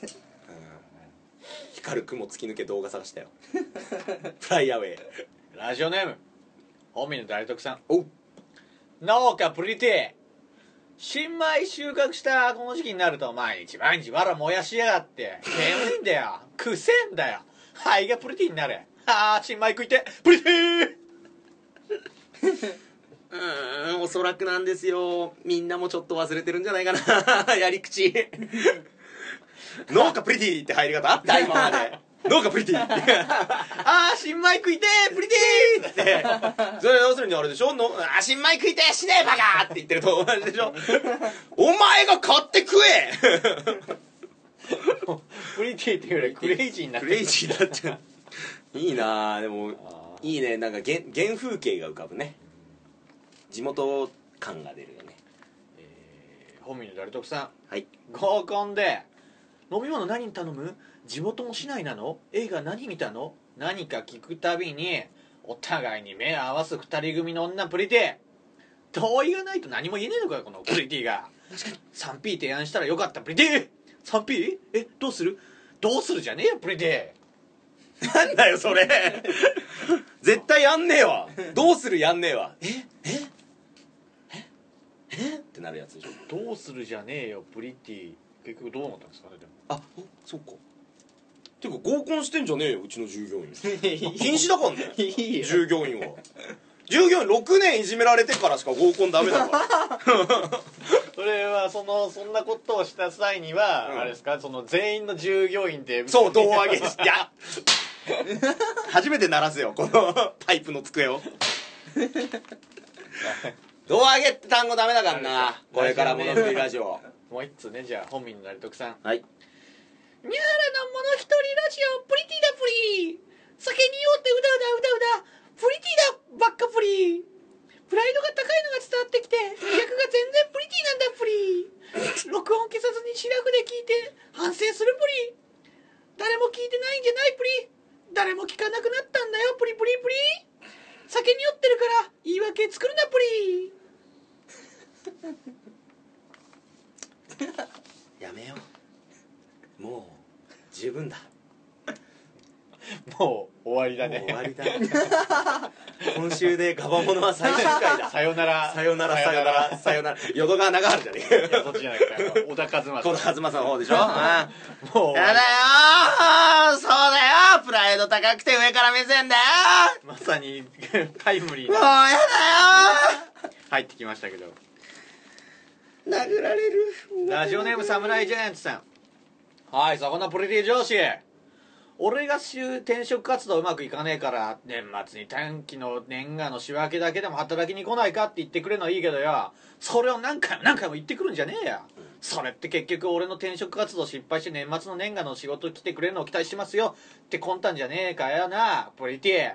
光る雲突き抜け動画探したよ。フライアウェイラジオネーム本民の大徳さん。おう。農家プリティ新米収穫したこの時期になると毎日毎日わら燃やしやがって煙いんだよ。くせえんだよ。肺がプリティになれ。ああ新米食いてプリティうーんおそらくなんですよ。みんなもちょっと忘れてるんじゃないかな。*laughs* やり口。*laughs* 農家プリティって入り方？あった今まで農家プリティ。*laughs* ああ新米食いてプリティって。それ要するにあれでしょ？のあ新米食いてえしねえバカって言ってると同じでしょ？お前が買って食え。プリティっていうよりクレイジーになってクレイジーになっちゃういいなあでもあいいね。なんか原原風景が浮かぶね。地元感が出るよね。本民の大徳さん。はい。合コンで飲み物何頼む？地元も市内なの？映画何見たの？何か聞くたびにお互いに目を合わす二人組の女プリティ同意がないと何も言えねえのかよこのプリティが。3P 提案したらよかったプリティ 3P? えどうする？どうするじゃねえよプリテなんだよそれ。絶対やんねえわ。どうするやんねえわ。ええええ？ってなるやつでしょ。ィどうするじゃねえよプリティ。結局どうなったんですかねでも。あおそうかていうか合コンしてんじゃねえようちの従業員。*laughs* 禁止だからねいいよ。従業員は。従業員6年いじめられてからしか合コンダメだから。*laughs* それはそのそんなことをした際には、うん。あれですか？その全員の従業員でそう胴上げ。していや初めて鳴らすよこのパイプの机を。*laughs* 胴上げって単語ダメだからな。これから物振りラジオ。もう一つねじゃあ本民の成徳さん。はいニャーラの物一人ラジオプリティだプリ酒に酔ってうだうだうだうだ。プリティだばっかプリプライドが高いのが伝わってきて逆が全然プリティなんだプリ録音消さずにシラフで聞いて反省するプリ誰も聞いてないんじゃないプリ誰も聞かなくなったんだよプリプリプリ酒に酔ってるから言い訳作るなプリ *laughs* やめよう。もう。十分だ。もう終わりだもう終わりだ今週でガバモノは最終回だ。さよなら。さよならさよなら。さよなら淀川長春じゃねえいやそっちじゃなくてあの小田和正この東さんの方でしょ？*laughs* もうやだよー。そうだよプライド高くて上から目線だよまさにタイムリーもうなやだよ入ってきましたけど。ー殴られる。ラジオネームサムライジャイアンツさんはいそこのプリティ上司俺が週転職活動うまくいかねえから年末に短期の年賀の仕分けだけでも働きに来ないかって言ってくれるのはいいけどよ。それを何回も何回も言ってくるんじゃねえや。それって結局俺の転職活動失敗して年末の年賀の仕事来てくれるのを期待してますよ。って魂胆じゃねえかよなプリテ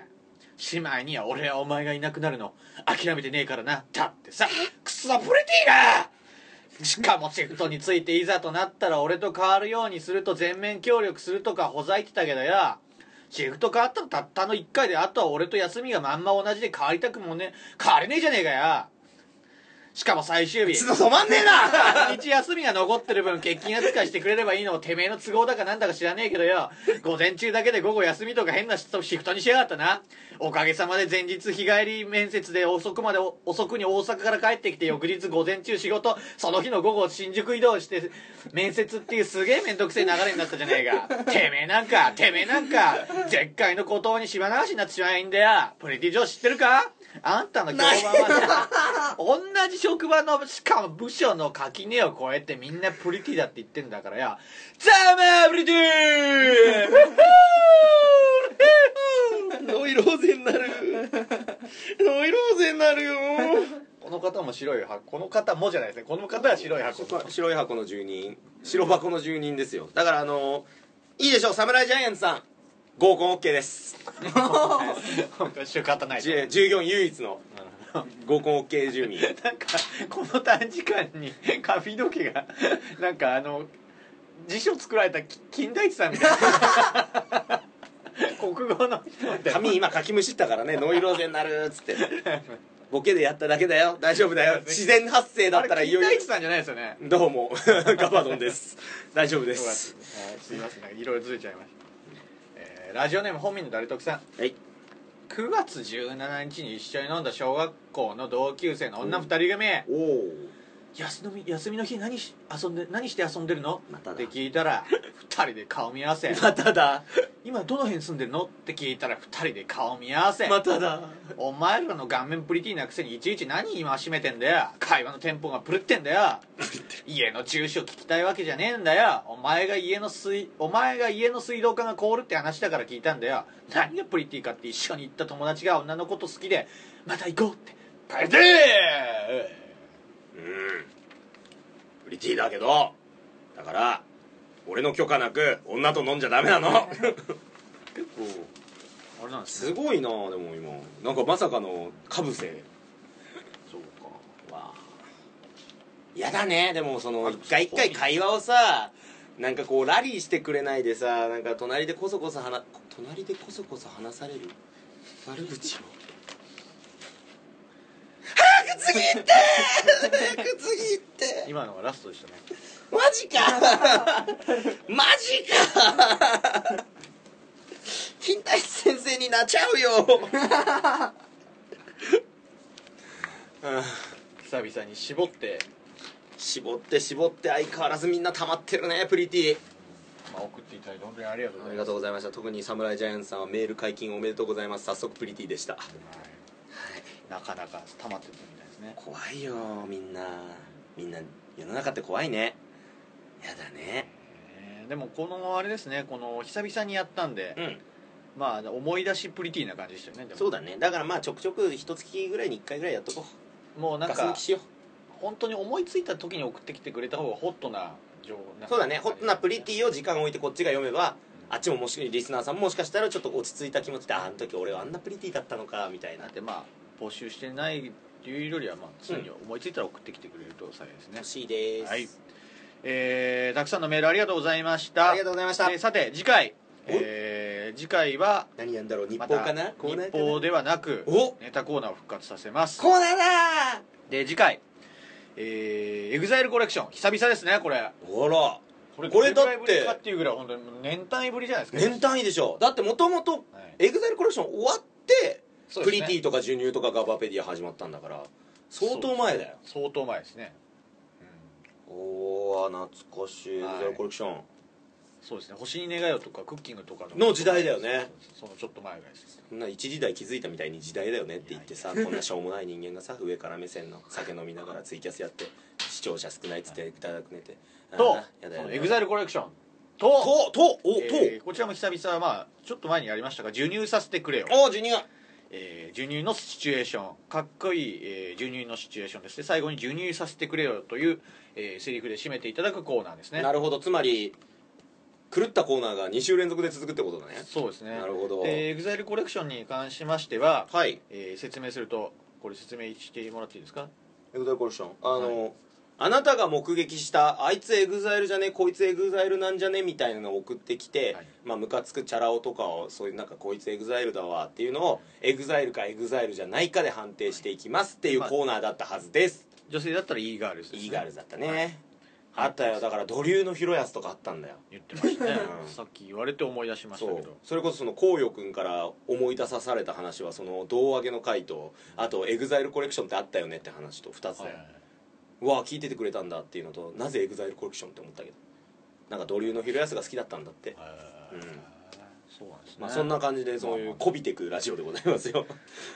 ィしまいには俺はお前がいなくなるの諦めてねえからな。だってさクソプリティが *laughs* しかもシフトについていざとなったら俺と変わるようにすると全面協力するとかほざいてたけどや。シフト変わったのたったの1回であとは俺と休みがまんま同じで変わりたくもね変われねえじゃねえかよしかも最終日。つの止まんねえな。半 *laughs* 日休みが残ってる分欠勤扱いしてくれればいいのもてめえの都合だかなんだか知らねえけどよ。午前中だけで午後休みとか変なシフトにしやがったな。おかげさまで前日日帰り面接で遅くまでお遅くに大阪から帰ってきて翌日午前中仕事。その日の午後新宿移動して面接っていうすげえめんどくせえ流れになったじゃねえか。てめえなんかてめえなんか絶海の孤島に島流しになってしまえばいいんだよ。プリティ上知ってるか？あんたの評判はさ同じ職場のしかも部署の垣根を越えてみんなプリティだって言ってんだからよザマープリティノイロー *laughs* ゼになる。ノイローゼになるよ。この方も白い箱この方もじゃないですね。この方は白い箱。白い箱の住人。白箱の住人ですよ。だからあのいいでしょう。侍ジャイアンツさん合コン OK です本当に仕方ないじ従業員唯一の合コン OK 住民。*laughs* なんかこの短時間に髪の毛が *laughs* なんかあの辞書作られたき金田一さんみたいな。*laughs* 国語の人みたいな。髪今かきむしったからねノイローゼになるっつって。ボケでやっただけだよ。大丈夫だよ。自然発生だったらいよいよ。金田一さんじゃないですよね。どうも。ガバドンです。大丈夫です。はいすいません。いろいろずれちゃいました、えーラジオネーム本民の誰得さん。はい。9月17日に一緒に飲んだ小学校の同級生の女二人組、おお休み休みの日何し遊んで何して遊んでるの？まただ。って聞いたら二人で顔見合わせ。まただ。今どの辺住んでるの？って聞いたら二人で顔見合わせ、まただ。お前らの顔面プリティなくせにいちいち何今閉めてんだよ。会話のテンポがプルってんだよ。家の住所聞きたいわけじゃねえんだよ。お前が家の水お前が家の水道管が凍るって話だから聞いたんだよ。何がプリティかって一緒に行った友達が女のこと好きでまた行こうって。プリテうん。プリティだけどだから俺の許可なく女と飲んじゃダメなの。ィ結構あれなんですね。すごいなでも今。なんかまさかのかぶせ。そうか。わやだね。でもそのあ一回一回会話をさなんかこうラリーしてくれないでさなんか隣でこそこそ話隣でこそこそ話される？悪口を。早く次行って早く次行って。今のがラストでしたね。マジか。*laughs* マジか。金田一先生になっちゃうよ。うん久々に絞って、絞って絞って相変わらずみんな溜まってるねプリティ。まあ、送っていただいて本当にありがとうございますがとうございました。特に侍ジャイアンツさんはメール解禁おめでとうございます。早速プリティでした。なかなか溜まってるね。怖いよみんな。みんな世の中って怖いね。やだね。えーでもこのあれですねこの久々にやったんで、うん。まあ思い出しプリティな感じでしたよねでも。そうだね。だからまあちょくちょく一月ぐらいに1回ぐらいやっとこう。もうなんかガス抜きしよ本当に思いついた時に送ってきてくれた方がホットな情報うそうだね。ホットなプリティを時間を置いてこっちが読めばあっちももしリスナーさんももしかしたらちょっと落ち着いた気持ちでああの時俺はあんなプリティだったのかみたいな。だってまあ募集してないっていうよりはまあ常に思いついたら送ってきてくれると幸いですね、欲しいです。はい。えーたくさんのメールありがとうございました。ありがとうございました。えーさて次回、おえー次回は何やんだろう？日ま報かな？たコーナーかな？日報ではなくおネタコーナーを復活させます。コーナーだ！で次回。えー、エグザイルコレクション。久々ですねこれ。ほら。これこれだって。どれぐらいぶりかっていうぐらい本当に年単位ぶりじゃないですか。年単位でしょ。だってもともとはい。エグザイルコレクション終わってプリティとかジュニューとかガバペディア始まったんだから相当前だよ。相当前ですね、うん、おお懐かしい。エグはい。ザイルコレクション。そうですね。星に願いをとかクッキングとかの。時代だよね。そのちょっと前ぐらいです。そんな一時代築いたみたいに時代だよねって言ってさこんなしょうもない人間がさ上から目線の酒飲みながらツイキャスやって視聴者少ないっつっていただくねて。とエグザイルコレクション。とととおと、えーこちらも久々まあちょっと前にやりましたが授乳させてくれよ、おジュニアえー授乳のシチュエーション。かっこいい、えー授乳のシチュエーションですね。最後に授乳させてくれよという、えーセリフで締めていただくコーナーですね。なるほど。つまり狂ったコーナーが2週連続で続くってことだね。そうですね。なるほど。で EXILE コレクションに関しましては、はい。えー説明するとこれ説明してもらっていいですか？エグザイルコレクション。あの、あなたが目撃したあいつエグザイルじゃねこいつエグザイルなんじゃねみたいなのを送ってきて、はい。まあムカつくチャラ男とかをそういうなんかこいつエグザイルだわっていうのをエグザイルかエグザイルじゃないかで判定していきますっていうまあコーナーだったはずです、女性だったら e ガールズです、ね、 E-girls だったね、はい。あったよ。だから土竜の広安とかあったんだよ。言ってましたね、うん。*laughs* さっき言われて思い出しましたけど。それこそそのこうよくんから思い出さされた話はその胴上げの回とあとエグザイルコレクションってあったよねって話と2つで、はいはいはいうわ聞いててくれたんだっていうのとなぜエグザイルコレクションって思ったけどなんか土竜の広安が好きだったんだって、はいうんそうなんですね。まあ、そんな感じでそういうこびてくラジオでございますよ、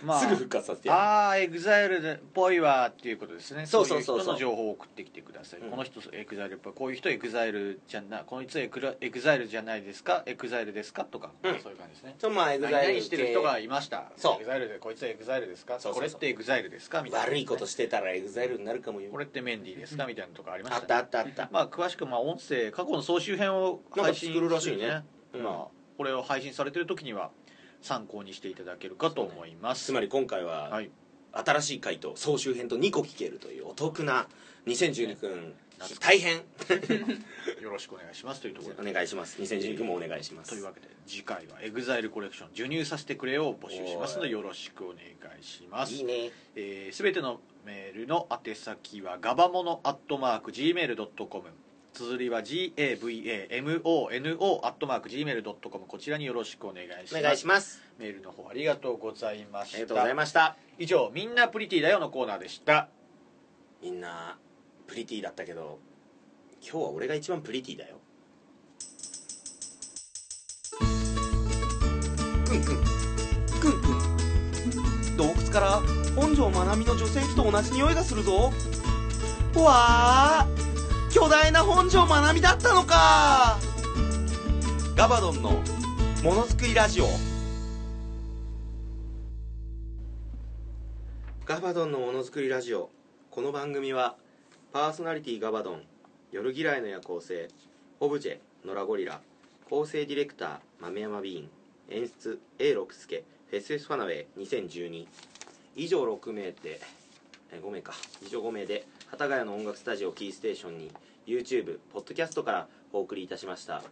まあすぐ復活させてやる。ああエグザイルっぽいわっていうことですね。そうそうそうそう。い人の情報を送ってきてください、うん。この人エグザイルっぽいこういう人エグザイルじゃなこいつエグラエグザイルじゃないですか？エグザイルですか？とか、うん。そういう感じですね。そうまあエグ何ザイル々してる人がいました。そう。エグザイルでこいつエグザイルですか？そうそうそう。これってエグザイルですか？みたいな、悪いことしてたらエグザイルになるかもよ。これってメンディーですか？みたいなとこありまあっしたね。たあったあった。まあ詳しくまあ音声過去の総集編を配信なんか作るらしいね。うん。まあこれを配信されてる時には参考にしていただけるかと思います。つまり今回は、はい。新しい回と総集編と2個聞けるというお得な2012君夏大変。*laughs* よろしくお願いします。というところで。お願いします。2012君もお願いします。というわけで次回は EXILE コレクション授乳させてくれを募集しますのでよろしくお願いします。いいね。えー、全てのメールの宛先はガバモノアットマーク Gmail.com 綴りは GAVAMONO アットマーク Gmail.com こちらによろしくお願いします。お願いします。メールの方ありがとうございました。ありがとうございました。以上「みんなプリティだよ」のコーナーでした。みんなプリティだったけど今日は俺が一番プリティだよ。くんくんくんくん洞窟から本庄まなみの女性器と同じ匂いがするぞ。うわあ巨大な本庄まなみだったのか。ガバドンのものづくりラジオ。ガバドンのものづくりラジオ。この番組はパーソナリティガバドン夜嫌いの夜行性オブジェノラゴリラ構成ディレクター豆山ビーン演出 A 六輔フェスフェスファナウェイ2012以上6名でえ5名か。以上5名で幡ヶ谷の音楽スタジオキーステーションに YouTube ポッドキャストからお送りいたしました。は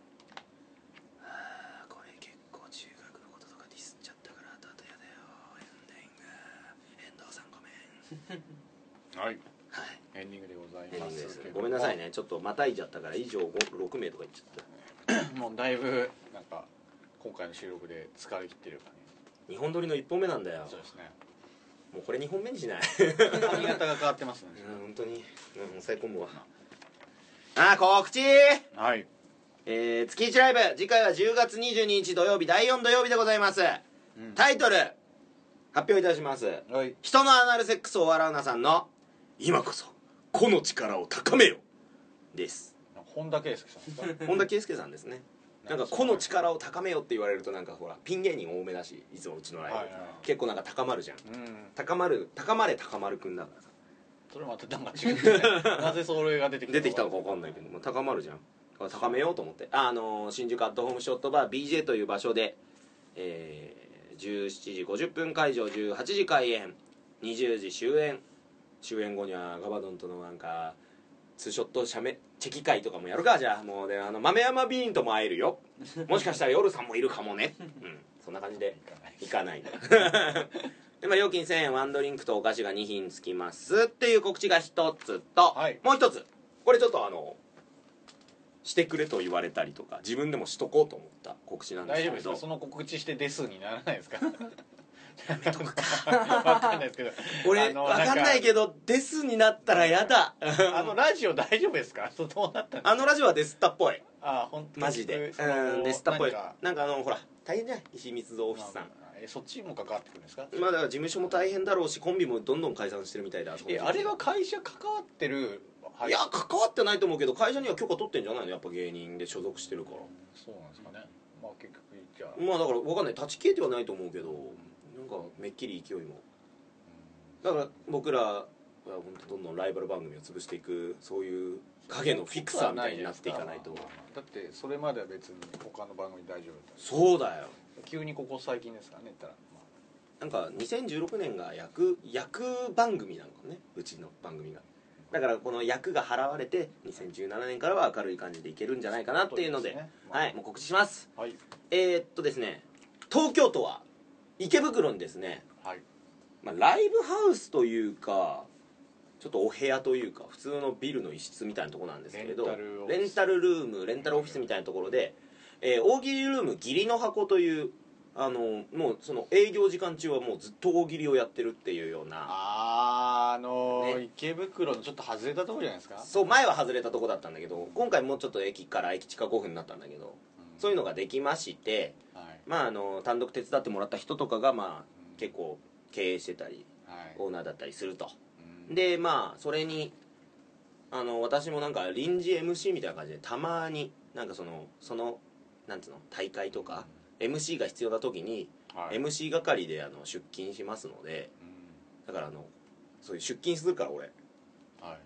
あこれ結構中学のこととかディスっちゃったから後々やだよエンディング遠藤さんごめん。はい。はい。エンディングでございエンディングますです。ごめんなさいね。ちょっとまたいじゃったから以上6名とか言っちゃった。*laughs* もうだいぶなんか今回の収録で疲れ切ってるかね2本撮りの1本目なんだよ。そうですね。もうこれ2本目にしない。髪型が変わってますね。*laughs* うん本当に。うん抑え込むわあー告知。はい。えー、月1ライブ。次回は10月22日土曜日。第4土曜日でございます、うん。タイトル。発表いたします。はい。人のアナルセックスを笑うなさんの。今こそ個の力を高めよ。です。本田圭佑さんですか？*laughs* 本田圭佑さんですね。なんか個の力を高めよって言われるとなんかほらピン芸人多めだしいつもうちのライブ、はいはい。結構なんか高まるじゃん。うん。高まる高まれ高まるくんだからさそれまたなんか違う *laughs* なぜそれが出てきた出てきたのか分かんないけども高まるじゃん。高めようと思って。あ、あのー新宿アットホームショットバー BJ という場所で、えー、17時50分会場18時開演。20時終演。終演後にはガバドンとのなんかツーショット写メチェキ会とかもやるか。*laughs* じゃあもうであの豆山ビーンとも会えるよ。もしかしたら夜さんもいるかもね。うん。そんな感じで行かない *laughs* で、まあ、料金1000円ワンドリンクとお菓子が2品つきますっていう告知が一つと、はいもう一つ。これちょっとあのしてくれと言われたりとか自分でもしとこうと思った告知なんです大けど。丈夫ですか？その告知してデスにならないですか？*laughs* やめとくか。*laughs* 分かんないですけど。俺あのわかんないけど「です」になったらやだ。あのラジオ大丈夫ですか？*laughs* どうなったあのラジオはデスタっぽい。あ本当マジで。うんデスタっぽい。なんかあのほら大変じゃん石光蔵オフィスさんえそっちも関わってくるんですか？まあだから事務所も大変だろうしコンビもどんどん解散してるみたいだ。えあれは会社関わってる？はい。いや関わってないと思うけど会社には許可取ってんじゃないの？やっぱ芸人で所属してるから。そうなんですかね。まあ結局じゃあ。まあだから分かんない。立ち消えてはないと思うけどなんかめっきり勢いも。だから僕らは本当どんどんライバル番組を潰していくそういう影のフィクサーみたいになっていかないと。だってそれまでは別に他の番組大丈夫だそうだよ急にここ最近ですからね言ったら、まなんか2016年が役役番組なのかねうちの番組が。だからこの役が払われて2017年からは明るい感じでいけるんじゃないかなっていうのでそうですね。まあはいもう告知します。あはい。えー、っとですね東京都は池袋にですね、はい。まあ、ライブハウスというかちょっとお部屋というか普通のビルの一室みたいなところなんですけれどレンタルオフィス。レンタルルームレンタルオフィスみたいなところで、えー大喜利ルーム義理の箱というあのもうその営業時間中はもうずっと大喜利をやってるっていうような。あーあのーね。池袋のちょっと外れたところじゃないですか？そう前は外れたとこだったんだけど今回もうちょっと駅から駅近5分になったんだけどそういうのができましてはい。まああの単独手伝ってもらった人とかがまあ結構経営してたりはい。オーナーだったりすると。うん。でまあそれにあの私もなんか臨時 MC みたいな感じでたまになんかそのそのなんつうの大会とか MC が必要な時にはい。MC 係であの出勤しますのでうん。だからあのそういう出勤するから俺。はい。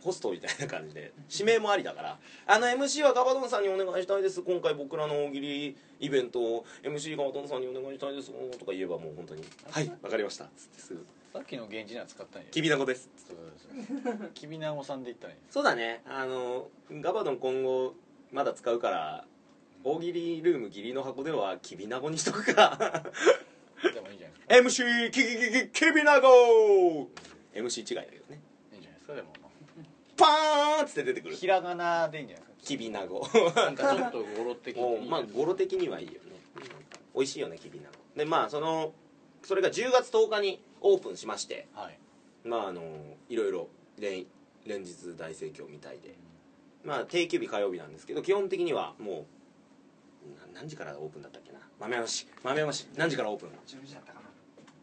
ホストみたいな感じで。指名もありだから。あの MC はガバドンさんにお願いしたいです。今回僕らの大喜利イベントを。MC ガバドンさんにお願いしたいです。とか言えばもう本当に「はいわかりました」つってすぐ。さっきの源氏には使ったん「や。きびなごです」そう *laughs* きびなごさんで言ったらいいそうだね。あのガバドン今後まだ使うから大喜利ルーム義理の箱ではきびなごにしとくか。でもいいんじゃないですか。MC キキキキきびなご。MC 違いだけどね。いいんじゃないですかでも。パーンっつって出てくる。ひらがなでいいんじゃないですきびなご。かなんかちょっと語呂的に。*laughs* もうまあ語呂的にはいいよね。美味しいよねきびなご。でまあそのそれが10月10日にオープンしまして。はい。まああのいろいろ連連日大盛況みたいで。まあ定休日火曜日なんですけど基本的にはもうな何時からオープンだったっけな？豆山市豆山市何時からオープン？10時だったかな。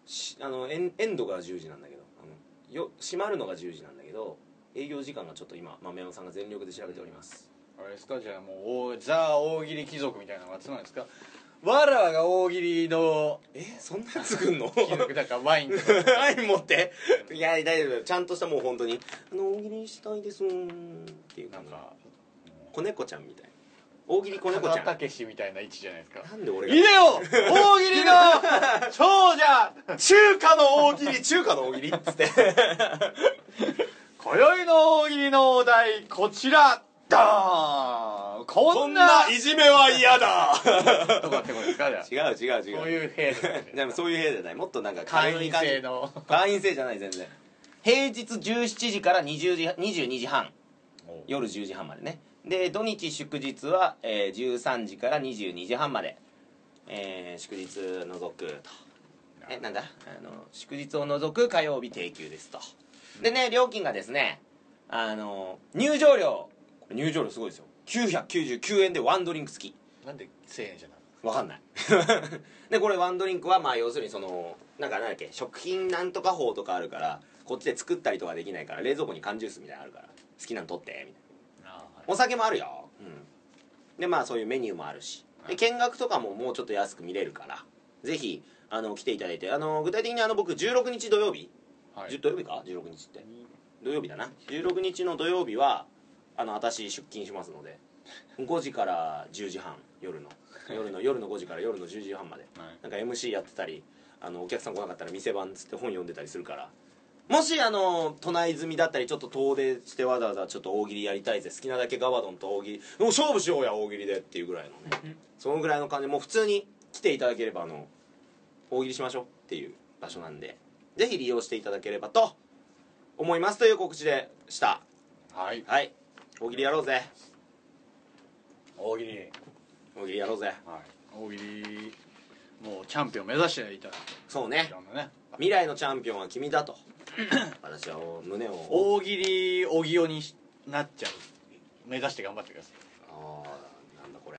しあのエンエンドが10時なんだけど。あのよ閉まるのが10時なんだけど営業時間がちょっと今豆山さんが全力で調べております。あれですか？じゃあもうおザ大喜利貴族みたいなのが集まるんですか？わらが大喜利のえ？そんなやつ来んの？貴族だからワインとか。*laughs* ワイン持って。いや大丈夫。ちゃんとしたもう本当にあの大喜利したいですっていうなんんか子猫ちゃんみたいな大喜利子猫ちゃん。たけしみたいな位置じゃないですか。なんで俺いでよ！大喜利の長者中華の大喜利。中華の大喜利っつって。今宵の大喜利のお題こちら。ダーン。ここんんなないじめは嫌だ。とかってことですかじゃあ違う違う違う。そういう部屋ででもそういう部屋じゃない。もっとなんか会員制の。会員制じゃない全然。平日17時から20時22時半。夜10時半までねで土日祝日は、えー13時から22時半まで、えー祝日除くと。えなんだ？あの祝日を除く火曜日定休ですと。でね料金がですねあの入場料。入場料すごいですよ。999円でワンドリンク付き。なんで1000円じゃないわかんない。*laughs* でこれワンドリンクはまあ要するにそのなんかなんだっけ食品なんとか法とかあるからこっちで作ったりとかできないから冷蔵庫に缶ジュースみたいなのあるから好きなの取ってみたいなお酒もあるよ、うん、でまあそういうメニューもあるし。で見学とかももうちょっと安く見れるから。ぜひあの来ていただいてあの具体的にあの僕16日土曜日、はい。土曜日か？16日って。土曜日だな。16日の土曜日はあの私出勤しますので。5時から10時半夜の。夜の夜の5時から夜の10時半まで。はい。なんか MC やってたりあのお客さん来なかったら店番つって本読んでたりするからもしあの都内済みだったりちょっと遠出してわざわざちょっと大喜利やりたいぜ好きなだけガバドンと大喜利もう勝負しようや大喜利でっていうぐらいのねそのぐらいの感じもう普通に来ていただければあの大喜利しましょうっていう場所なんでぜひ利用していただければと思いますという告知でした。はい。はい。大喜利やろうぜ。大喜利。はい大喜利やろうぜ。大喜利もうチャンピオン目指していただそうね。ね。未来のチャンピオンは君だと私は胸を。大喜利おぎおになっちゃう。目指して頑張ってください。あ